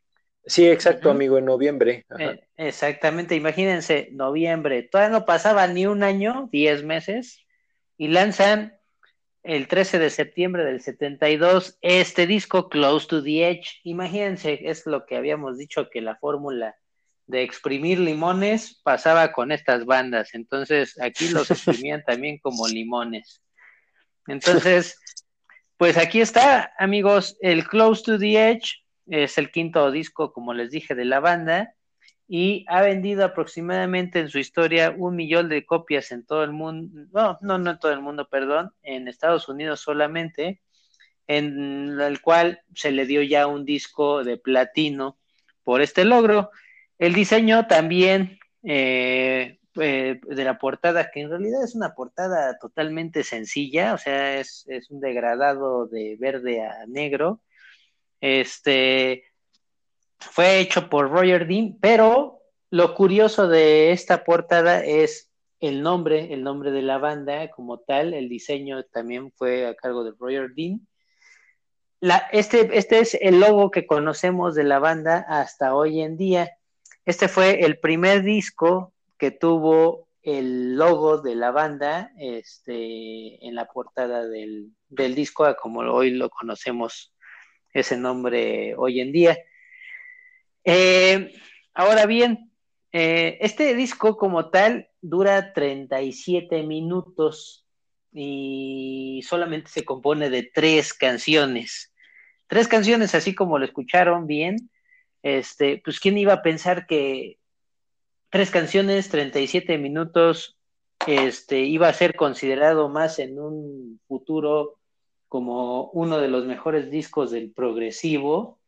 Sí, sí, exacto, amigo, en noviembre. Eh, exactamente, imagínense, noviembre, todavía no pasaba ni un año, 10 meses, y lanzan el 13 de septiembre del 72 este disco Close to the Edge. Imagínense, es lo que habíamos dicho que la fórmula de exprimir limones pasaba con estas bandas, entonces aquí los (laughs) exprimían también como limones. Entonces, pues aquí está, amigos, el Close to the Edge es el quinto disco, como les dije, de la banda y ha vendido aproximadamente en su historia un millón de copias en todo el mundo, no, no, no en todo el mundo, perdón, en Estados Unidos solamente, en el cual se le dio ya un disco de platino por este logro. El diseño también eh, eh, de la portada, que en realidad es una portada totalmente sencilla, o sea, es, es un degradado de verde a negro. Este fue hecho por Roger Dean, pero lo curioso de esta portada es el nombre, el nombre de la banda como tal, el diseño también fue a cargo de Roger Dean. Este, este es el logo que conocemos de la banda hasta hoy en día. Este fue el primer disco que tuvo el logo de la banda este, en la portada del, del disco, como hoy lo conocemos ese nombre hoy en día. Eh, ahora bien, eh, este disco como tal dura 37 minutos y solamente se compone de tres canciones. Tres canciones, así como lo escucharon bien. Este, pues quién iba a pensar que tres canciones, 37 minutos, este, iba a ser considerado más en un futuro como uno de los mejores discos del progresivo,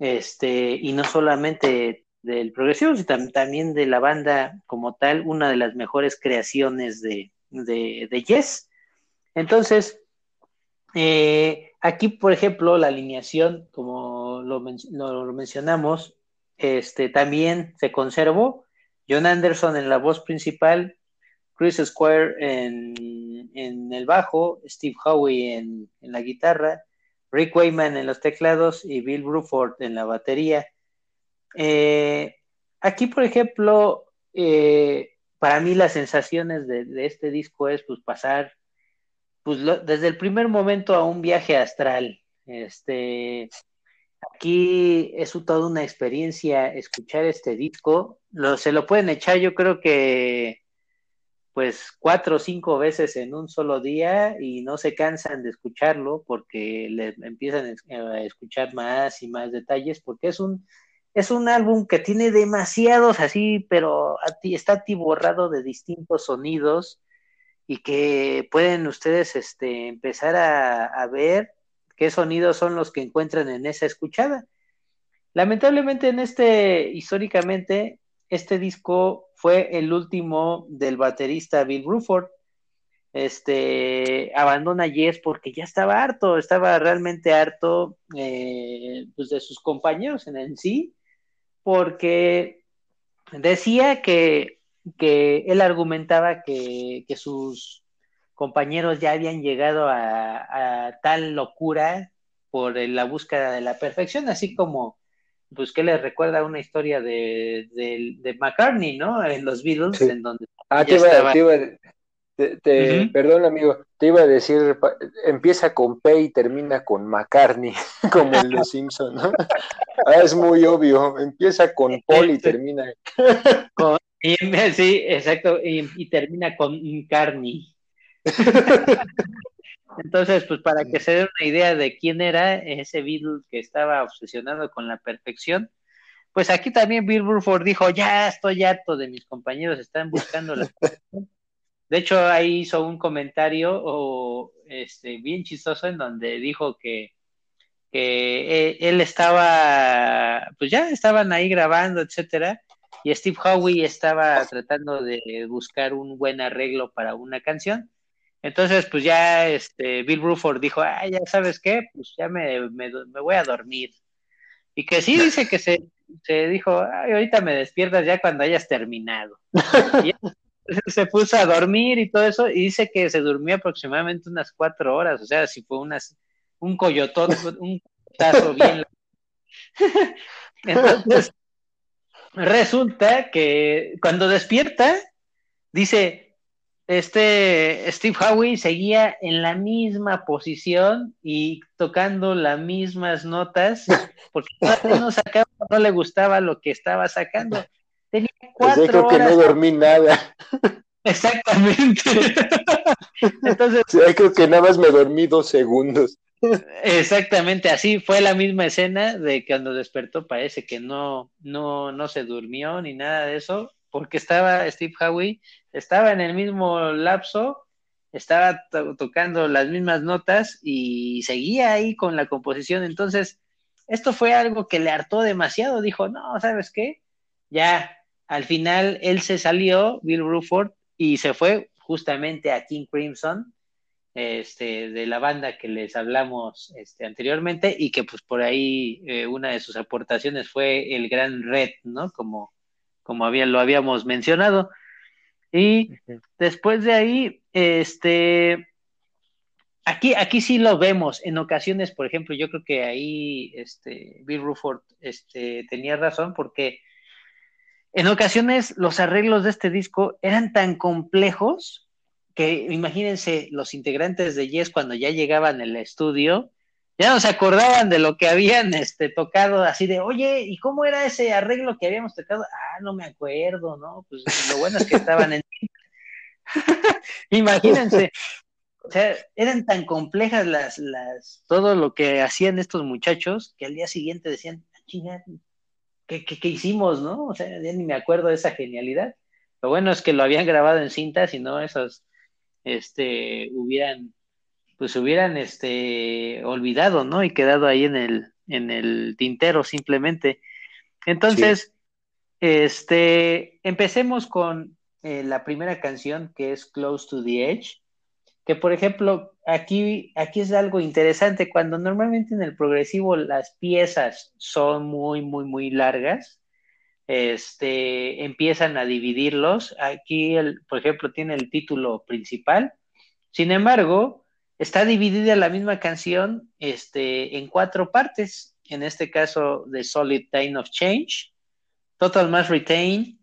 este, y no solamente del progresivo, sino también de la banda como tal, una de las mejores creaciones de, de, Yes. Entonces, eh, aquí, por ejemplo, la alineación, como lo, lo, mencionamos, este, también se conservó. John Anderson en la voz principal, Chris Squire en, en el bajo, Steve Howe en, en, la guitarra, Rick Wayman en los teclados y Bill Bruford en la batería. Eh, aquí, por ejemplo, eh, para mí las sensaciones de, este disco es pues pasar pues, desde el primer momento a un viaje astral. Este, aquí es toda una experiencia escuchar este disco. Lo, se lo pueden echar, yo creo que pues cuatro o cinco veces en un solo día y no se cansan de escucharlo porque le empiezan a escuchar más y más detalles porque es un es un álbum que tiene demasiados así, pero está atiborrado de distintos sonidos y que pueden ustedes este, empezar a, a ver qué sonidos son los que encuentran en esa escuchada. Lamentablemente en este, históricamente, este disco fue el último del baterista Bill Bruford. Este abandona Yes porque ya estaba harto, estaba realmente harto eh, pues de sus compañeros en sí, porque decía que, que él argumentaba que, que, sus compañeros ya habían llegado a tal locura por la búsqueda de la perfección, así como pues que le recuerda una historia de, de, de, McCartney, ¿no? En los Beatles, sí. en donde... Ah, te iba, estaba... te iba, te, te, uh -huh. Perdón, amigo, te iba a decir, empieza con P y termina con McCartney, (laughs) como en Los Simpsons, ¿no? Ah, es muy obvio, empieza con Paul y termina... con, y, sí, exacto, y, y termina con Carney. (laughs) Entonces, pues para que se den una idea de quién era ese Beatle que estaba obsesionado con la perfección, pues aquí también Bill Burford dijo, ya estoy harto de mis compañeros, están buscando la perfección. De hecho, ahí hizo un comentario o, este, bien chistoso en donde dijo que, que él estaba, pues ya estaban ahí grabando, etcétera, y Steve Howe estaba tratando de buscar un buen arreglo para una canción entonces, pues ya este, Bill Bruford dijo, ah, ya sabes qué, pues ya me, me, me voy a dormir. Y que sí dice que se, se dijo, ay, ahorita me despiertas ya cuando hayas terminado. (laughs) y se puso a dormir y todo eso, y dice que se durmió aproximadamente unas cuatro horas, o sea, si fue unas, un coyotón, (laughs) un tazo bien. (laughs) Entonces, resulta que cuando despierta, dice, este Steve Howe seguía en la misma posición y tocando las mismas notas, porque no, sacaba, no le gustaba lo que estaba sacando. Tenía cuatro pues creo horas. que no dormí nada. Exactamente. (laughs) Entonces, sí, creo que nada más me dormí dos segundos. Exactamente, así fue la misma escena de que cuando despertó parece que no, no, no se durmió ni nada de eso, porque estaba Steve Howe estaba en el mismo lapso, estaba to tocando las mismas notas y seguía ahí con la composición. Entonces, esto fue algo que le hartó demasiado. Dijo, no, ¿sabes qué? Ya, al final él se salió, Bill Bruford, y se fue justamente a King Crimson, este, de la banda que les hablamos este, anteriormente, y que pues por ahí eh, una de sus aportaciones fue el gran Red, ¿no? Como, como había, lo habíamos mencionado. Y después de ahí, este, aquí, aquí sí lo vemos. En ocasiones, por ejemplo, yo creo que ahí este, Bill Ruford este, tenía razón porque en ocasiones los arreglos de este disco eran tan complejos que imagínense los integrantes de Yes cuando ya llegaban al estudio, ya no se acordaban de lo que habían este, tocado, así de, oye, ¿y cómo era ese arreglo que habíamos tocado? Ah, no me acuerdo, ¿no? Pues lo bueno es que estaban en... (laughs) Imagínense, o sea, eran tan complejas las, las, todo lo que hacían estos muchachos que al día siguiente decían, ah, chingada, ¿qué, qué, hicimos, no? O sea, ya ni me acuerdo de esa genialidad. Lo bueno es que lo habían grabado en cintas y no esos, este, hubieran, pues hubieran, este, olvidado, ¿no? Y quedado ahí en el, en el tintero simplemente. Entonces, este, empecemos con eh, la primera canción que es Close to the Edge, que por ejemplo, aquí, aquí es algo interesante, cuando normalmente en el progresivo las piezas son muy, muy, muy largas, este, empiezan a dividirlos. Aquí, el, por ejemplo, tiene el título principal. Sin embargo, está dividida la misma canción este, en cuatro partes. En este caso, The Solid Time of Change, Total Mass Retain,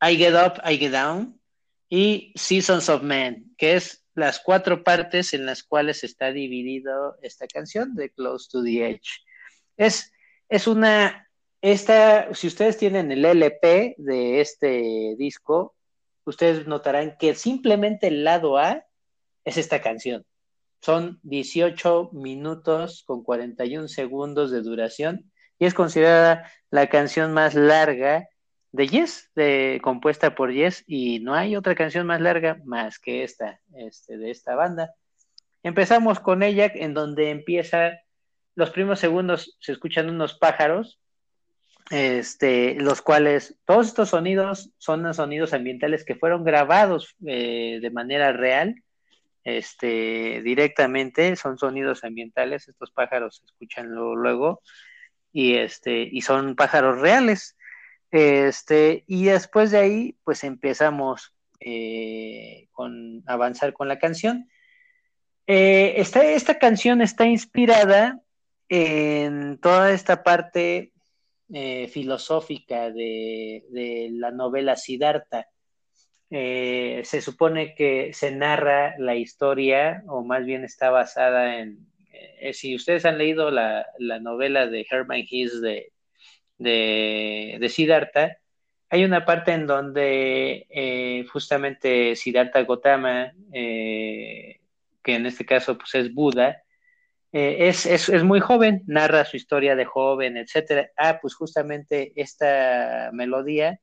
I Get Up, I Get Down y Seasons of Man, que es las cuatro partes en las cuales está dividido esta canción de Close to the Edge. Es, es una esta, si ustedes tienen el LP de este disco, ustedes notarán que simplemente el lado A es esta canción. Son 18 minutos con 41 segundos de duración y es considerada la canción más larga de Yes, de, compuesta por Yes, y no hay otra canción más larga más que esta, este, de esta banda. Empezamos con ella, en donde empieza, los primeros segundos se escuchan unos pájaros, este, los cuales todos estos sonidos son sonidos ambientales que fueron grabados eh, de manera real, este, directamente, son sonidos ambientales, estos pájaros escuchan luego, y, este, y son pájaros reales. Este, y después de ahí, pues empezamos eh, con avanzar con la canción. Eh, esta, esta canción está inspirada en toda esta parte eh, filosófica de, la novela Siddhartha. Eh, se supone que se narra la historia, o más bien está basada en, eh, si ustedes han leído la, novela de Herman Hesse de, de, Siddhartha, hay una parte en donde justamente Siddhartha Gautama, que en este caso pues, es Buda, eh, es, es, es, muy joven, narra su historia de joven, etcétera. Ah, pues justamente esta melodía,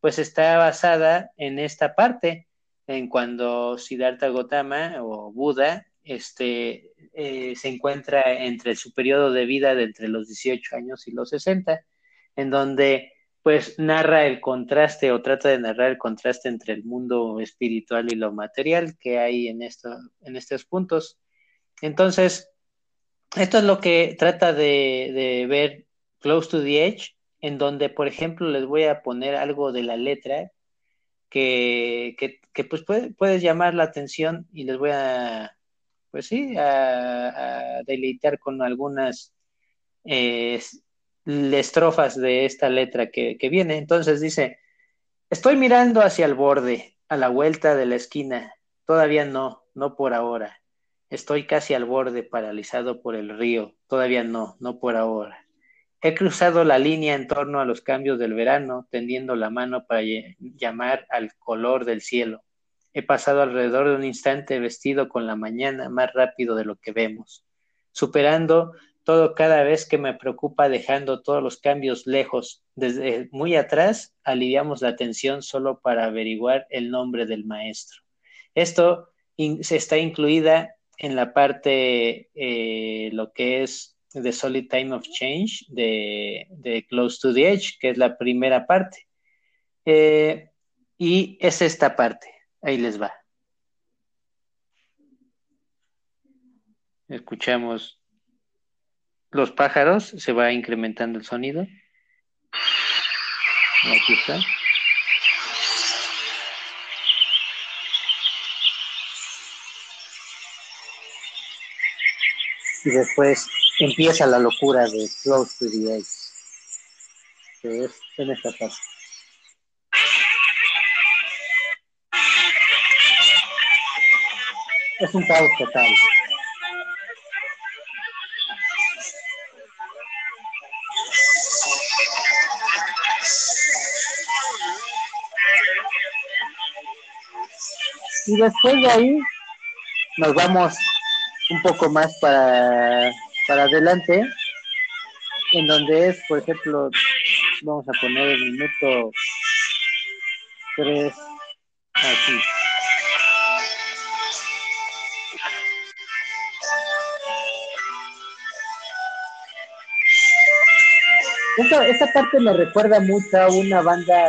pues está basada en esta parte, en cuando Siddhartha Gautama o Buda este, eh, se encuentra entre su periodo de vida de entre los 18 años y los 60, en donde pues narra el contraste o trata de narrar el contraste entre el mundo espiritual y lo material que hay en, en estos puntos. Entonces, esto es lo que trata de, ver Close to the Edge, en donde, por ejemplo, les voy a poner algo de la letra que, pues puede, llamar la atención y les voy a, pues sí, a, deleitar con algunas eh, estrofas de esta letra que, que viene. Entonces dice, estoy mirando hacia el borde, a la vuelta de la esquina, todavía no, no por ahora Estoy casi al borde, paralizado por el río. Todavía no, no por ahora. He cruzado la línea en torno a los cambios del verano, tendiendo la mano para llamar al color del cielo. He pasado alrededor de un instante vestido con la mañana más rápido de lo que vemos, superando todo cada vez que me preocupa, dejando todos los cambios lejos. Desde muy atrás aliviamos la tensión solo para averiguar el nombre del maestro. Esto se está incluida en la parte, eh, lo que es The Solid Time of Change de, Close to the Edge, que es la primera parte. Eh, y es esta parte, ahí les va. Escuchamos los pájaros, se va incrementando el sonido. Aquí está. y después empieza la locura de Close to the Edge, que es en esta parte. Es un caos total. Y después de ahí nos vamos un poco más para, para adelante, en donde es, por ejemplo, vamos a poner el minuto 3 aquí. Esta, esta parte me recuerda mucho a una banda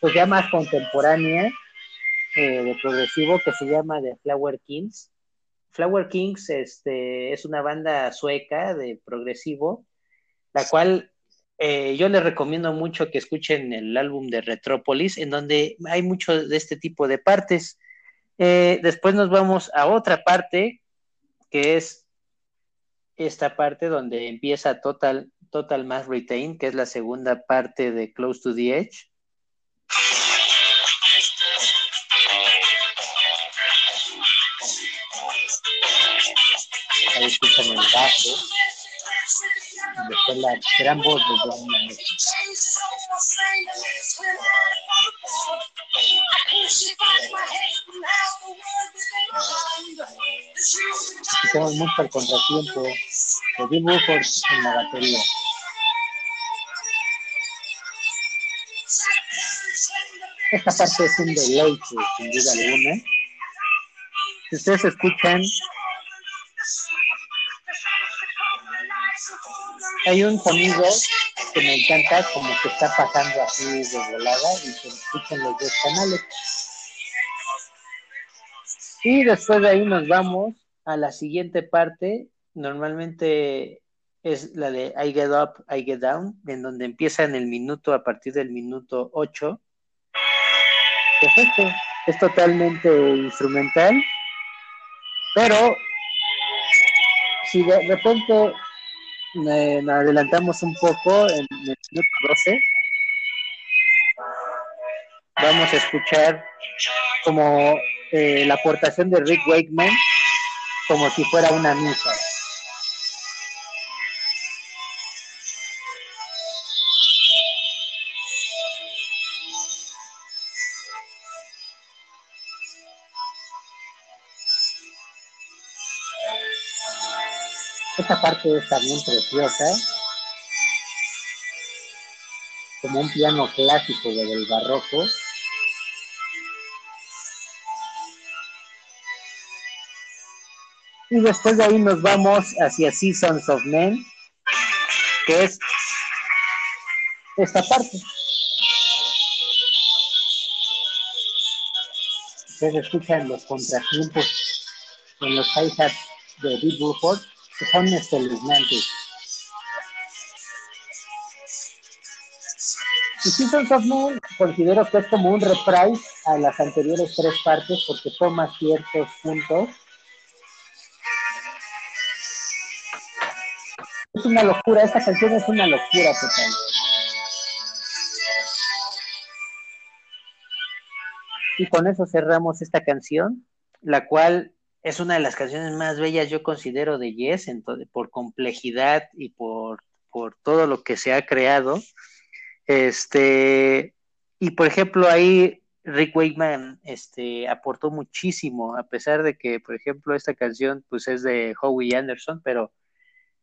pues ya más contemporánea eh, de progresivo que se llama The Flower Kings. Flower Kings este, es una banda sueca de progresivo, la cual eh, yo les recomiendo mucho que escuchen el álbum de Retropolis, en donde hay mucho de este tipo de partes. Eh, después nos vamos a otra parte, que es esta parte donde empieza Total, Total Mass Retain, que es la segunda parte de Close to the Edge. Escuchan el bajo. Después la gran voz de John Mayer. Escuchamos mucho el contratiempo de Bill Buford en la batería. Esta parte es un deleite, sin duda alguna. Si ustedes escuchan, hay un sonido que me encanta, como que está pasando así de volada y se escuchan los dos canales. Y después de ahí nos vamos a la siguiente parte. Normalmente es la de I Get Up, I Get Down, en donde empieza en el minuto a partir del minuto 8. Perfecto. Es totalmente instrumental. Pero si de repente adelantamos un poco en el minuto 12, vamos a escuchar como eh, la aportación de Rick Wakeman como si fuera una misa. Esta parte es también preciosa, como un piano clásico del barroco. Y después de ahí nos vamos hacia Seasons of Men, que es esta parte. Ustedes escuchan los contratiempos en los hi-hats de Bill Bruford, son espeluznantes. Y Seasons of Men considero que es como un reprise a las anteriores tres partes porque toma ciertos puntos es una locura, esta canción es una locura total. Y con eso cerramos esta canción, la cual es una de las canciones más bellas, yo considero, de Yes, entonces, por complejidad y por, por todo lo que se ha creado. Este, y por ejemplo, ahí Rick Wakeman este, aportó muchísimo, a pesar de que, por ejemplo, esta canción pues es de Howie Anderson, pero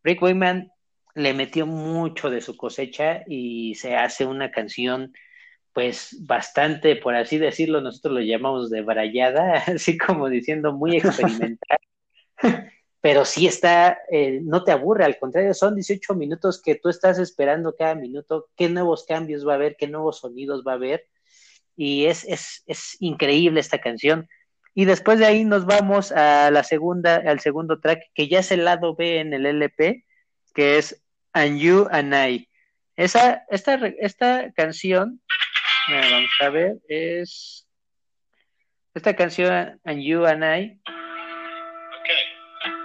Rick Wakeman le metió mucho de su cosecha y se hace una canción pues bastante, por así decirlo, nosotros lo llamamos de brayada, (laughs) así como diciendo muy (laughs) experimental, pero sí está, eh, no te aburre, al contrario, son 18 minutos que tú estás esperando cada minuto, qué nuevos cambios va a haber, qué nuevos sonidos va a haber, y es, es, es increíble esta canción. Y después de ahí nos vamos a la segunda, al segundo track, que ya es el lado B en el LP, que es And You and I. Esa, esta, esta canción, vamos a ver, es esta canción And You and I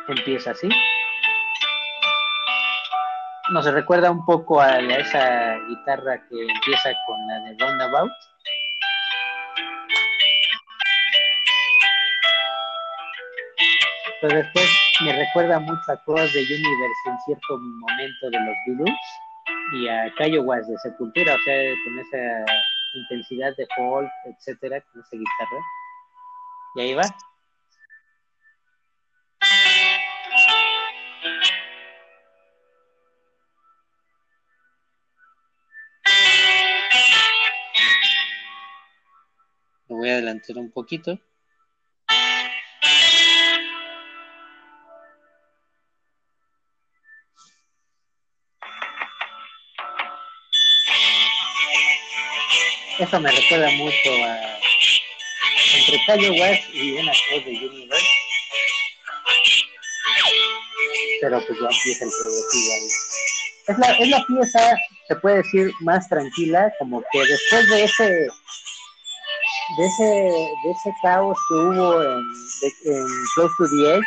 empieza así. Nos recuerda un poco a la- esa guitarra que empieza con la de Roundabout. Pero después me recuerda mucho a Cross de Universe en cierto momento de los Beatles y a Cayo Was de Sepultura, o sea, con esa intensidad de folk, etcétera, con esa guitarra. Y ahí va. Me voy a adelantar un poquito. Me recuerda mucho a entre Kanye West y una voz de Universe. Pero pues ya empieza el progresivo ahí. Es la, es la pieza, se puede decir, más tranquila, como que después de ese de ese, de ese caos que hubo en, de, Close to the Edge,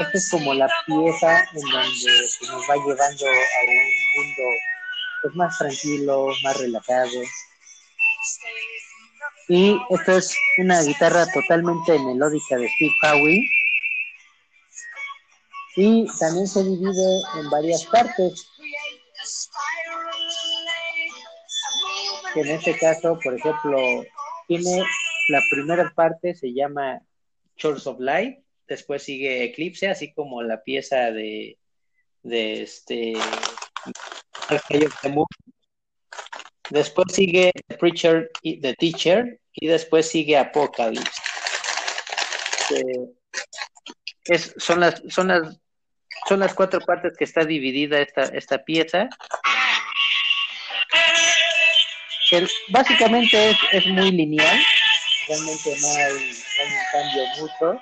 esta es como la pieza en donde nos va llevando a un mundo pues más tranquilo, más relajado. Y esta es una guitarra totalmente melódica de Steve Howe. Y también se divide en varias partes. Que en este caso, por ejemplo, tiene la primera parte, se llama Shores of Light, después sigue Eclipse, así como la pieza de, de este Después sigue The Preacher y The Teacher y después sigue Apocalypse. Eh, es, son, las, son, las, son las cuatro partes que está dividida esta, esta pieza. Básicamente es, es, muy lineal, realmente no hay, no hay un cambio mucho.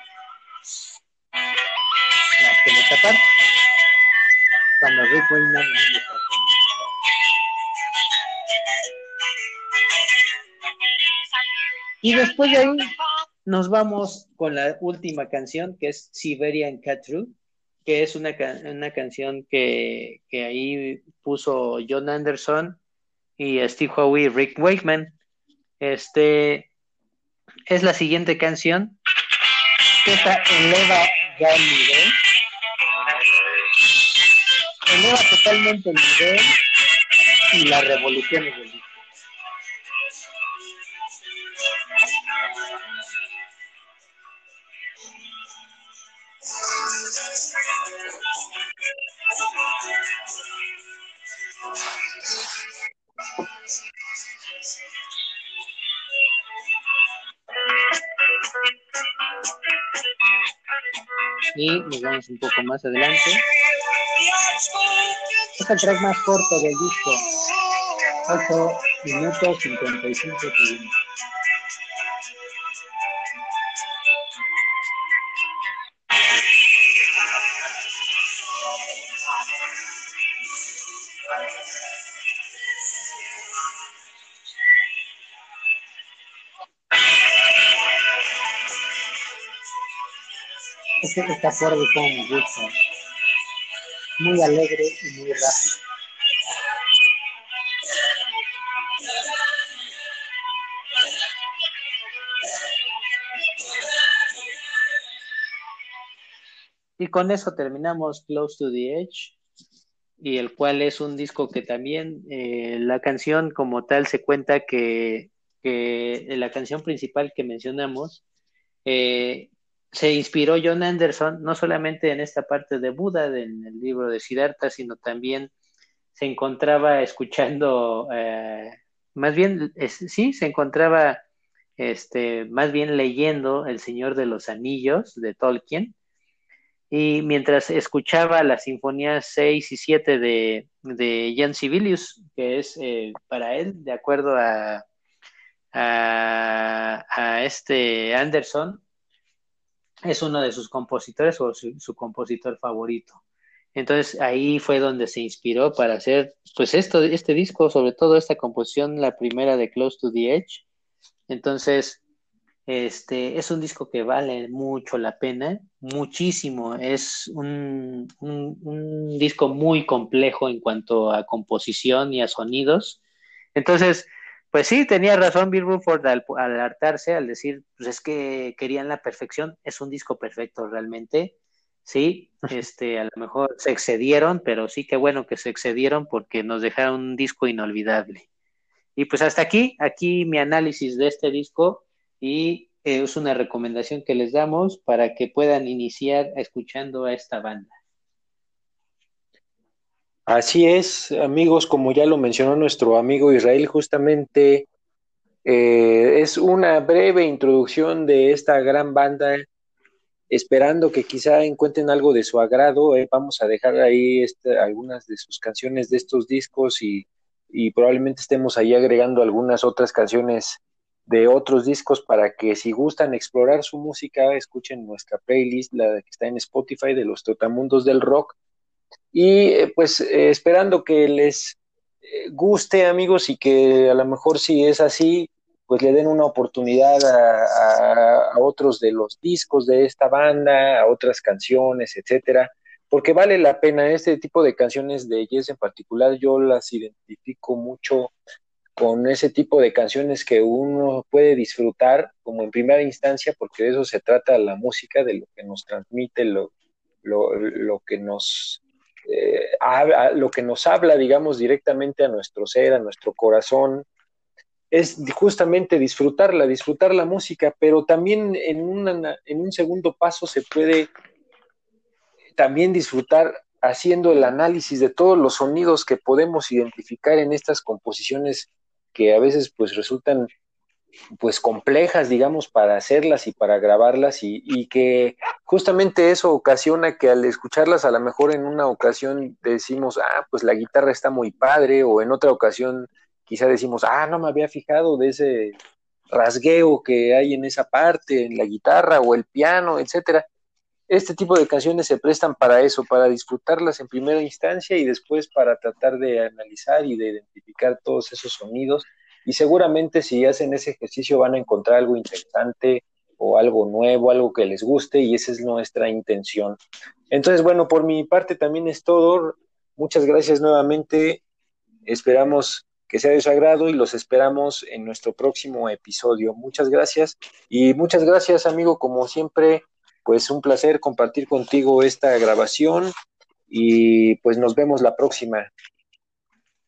Más que en esta parte. Cuando Rick Wayman Y después de ahí nos vamos con la última canción, que es Siberian Catru, que es una, una canción que, que, ahí puso John Anderson y Steve Howe y Rick Wakeman. Este es la siguiente canción que esta eleva ya el nivel. Eleva totalmente el nivel y las revoluciones del y nos vamos un poco más adelante. Es el track más corto del disco, 8 minutos 55 segundos. Este, este acorde me gusta. Muy alegre y muy rápido. Y con eso terminamos Close to the Edge, y el cual es un disco que también eh, la canción como tal se cuenta que, que la canción principal que mencionamos eh, se inspiró John Anderson no solamente en esta parte de Buda, en el libro de Siddhartha, sino también se encontraba escuchando, eh, más bien, sí, se encontraba este, más bien leyendo El Señor de los Anillos de Tolkien, y mientras escuchaba las sinfonías 6 y 7 de, de Jan Sibelius, que es eh, para él, de acuerdo a, a, a este Anderson, es uno de sus compositores o su, compositor favorito. Entonces ahí fue donde se inspiró para hacer pues esto, este disco, sobre todo esta composición, la primera de Close to the Edge. Entonces, este es un disco que vale mucho la pena, muchísimo. Es un, un disco muy complejo en cuanto a composición y a sonidos. Entonces, pues sí, tenía razón Bill Ruford al, al hartarse, al decir, pues es que querían la perfección, es un disco perfecto realmente, sí, (laughs) este, a lo mejor se excedieron, pero sí que bueno que se excedieron porque nos dejaron un disco inolvidable. Y pues hasta aquí, aquí mi análisis de este disco y eh, es una recomendación que les damos para que puedan iniciar escuchando a esta banda. Así es, amigos, como ya lo mencionó nuestro amigo Israel, justamente eh, es una breve introducción de esta gran banda, esperando que quizá encuentren algo de su agrado. Eh, vamos a dejar ahí este, algunas de sus canciones de estos discos y, y probablemente estemos ahí agregando algunas otras canciones de otros discos para que si gustan explorar su música, escuchen nuestra playlist, la que está en Spotify de los Totamundos del Rock y eh, pues eh, esperando que les eh, guste, amigos, y que a lo mejor si es así, pues le den una oportunidad a, otros de los discos de esta banda, a otras canciones, etcétera, porque vale la pena. Este tipo de canciones de Yes en particular, yo las identifico mucho con ese tipo de canciones que uno puede disfrutar como en primera instancia, porque de eso se trata la música, de lo que nos transmite, lo, lo, lo que nos eh, lo que nos habla, digamos, directamente a nuestro ser, a nuestro corazón, es justamente disfrutarla, disfrutar la música, pero también en, en un segundo paso se puede también disfrutar haciendo el análisis de todos los sonidos que podemos identificar en estas composiciones que a veces pues resultan pues complejas, digamos, para hacerlas y para grabarlas y, que justamente eso ocasiona que al escucharlas a lo mejor en una ocasión decimos, ah, pues la guitarra está muy padre o en otra ocasión quizá decimos, ah, no me había fijado de ese rasgueo que hay en esa parte, en la guitarra o el piano, etcétera. Este tipo de canciones se prestan para eso, para disfrutarlas en primera instancia y después para tratar de analizar y de identificar todos esos sonidos y seguramente si hacen ese ejercicio van a encontrar algo interesante o algo nuevo, algo que les guste y esa es nuestra intención. Entonces, bueno, por mi parte también es todo. Muchas gracias nuevamente. Esperamos que sea de su agrado y los esperamos en nuestro próximo episodio. Muchas gracias y muchas gracias, amigo, como siempre, pues un placer compartir contigo esta grabación y pues nos vemos la próxima.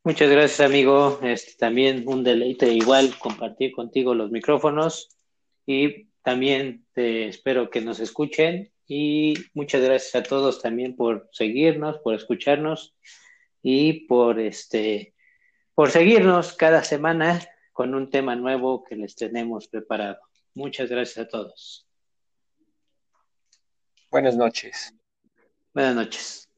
Muchas gracias, amigo. Este, también un deleite igual compartir contigo los micrófonos y también te espero que nos escuchen y muchas gracias a todos también por seguirnos, por escucharnos y por este por seguirnos cada semana con un tema nuevo que les tenemos preparado. Muchas gracias a todos. Buenas noches. Buenas noches.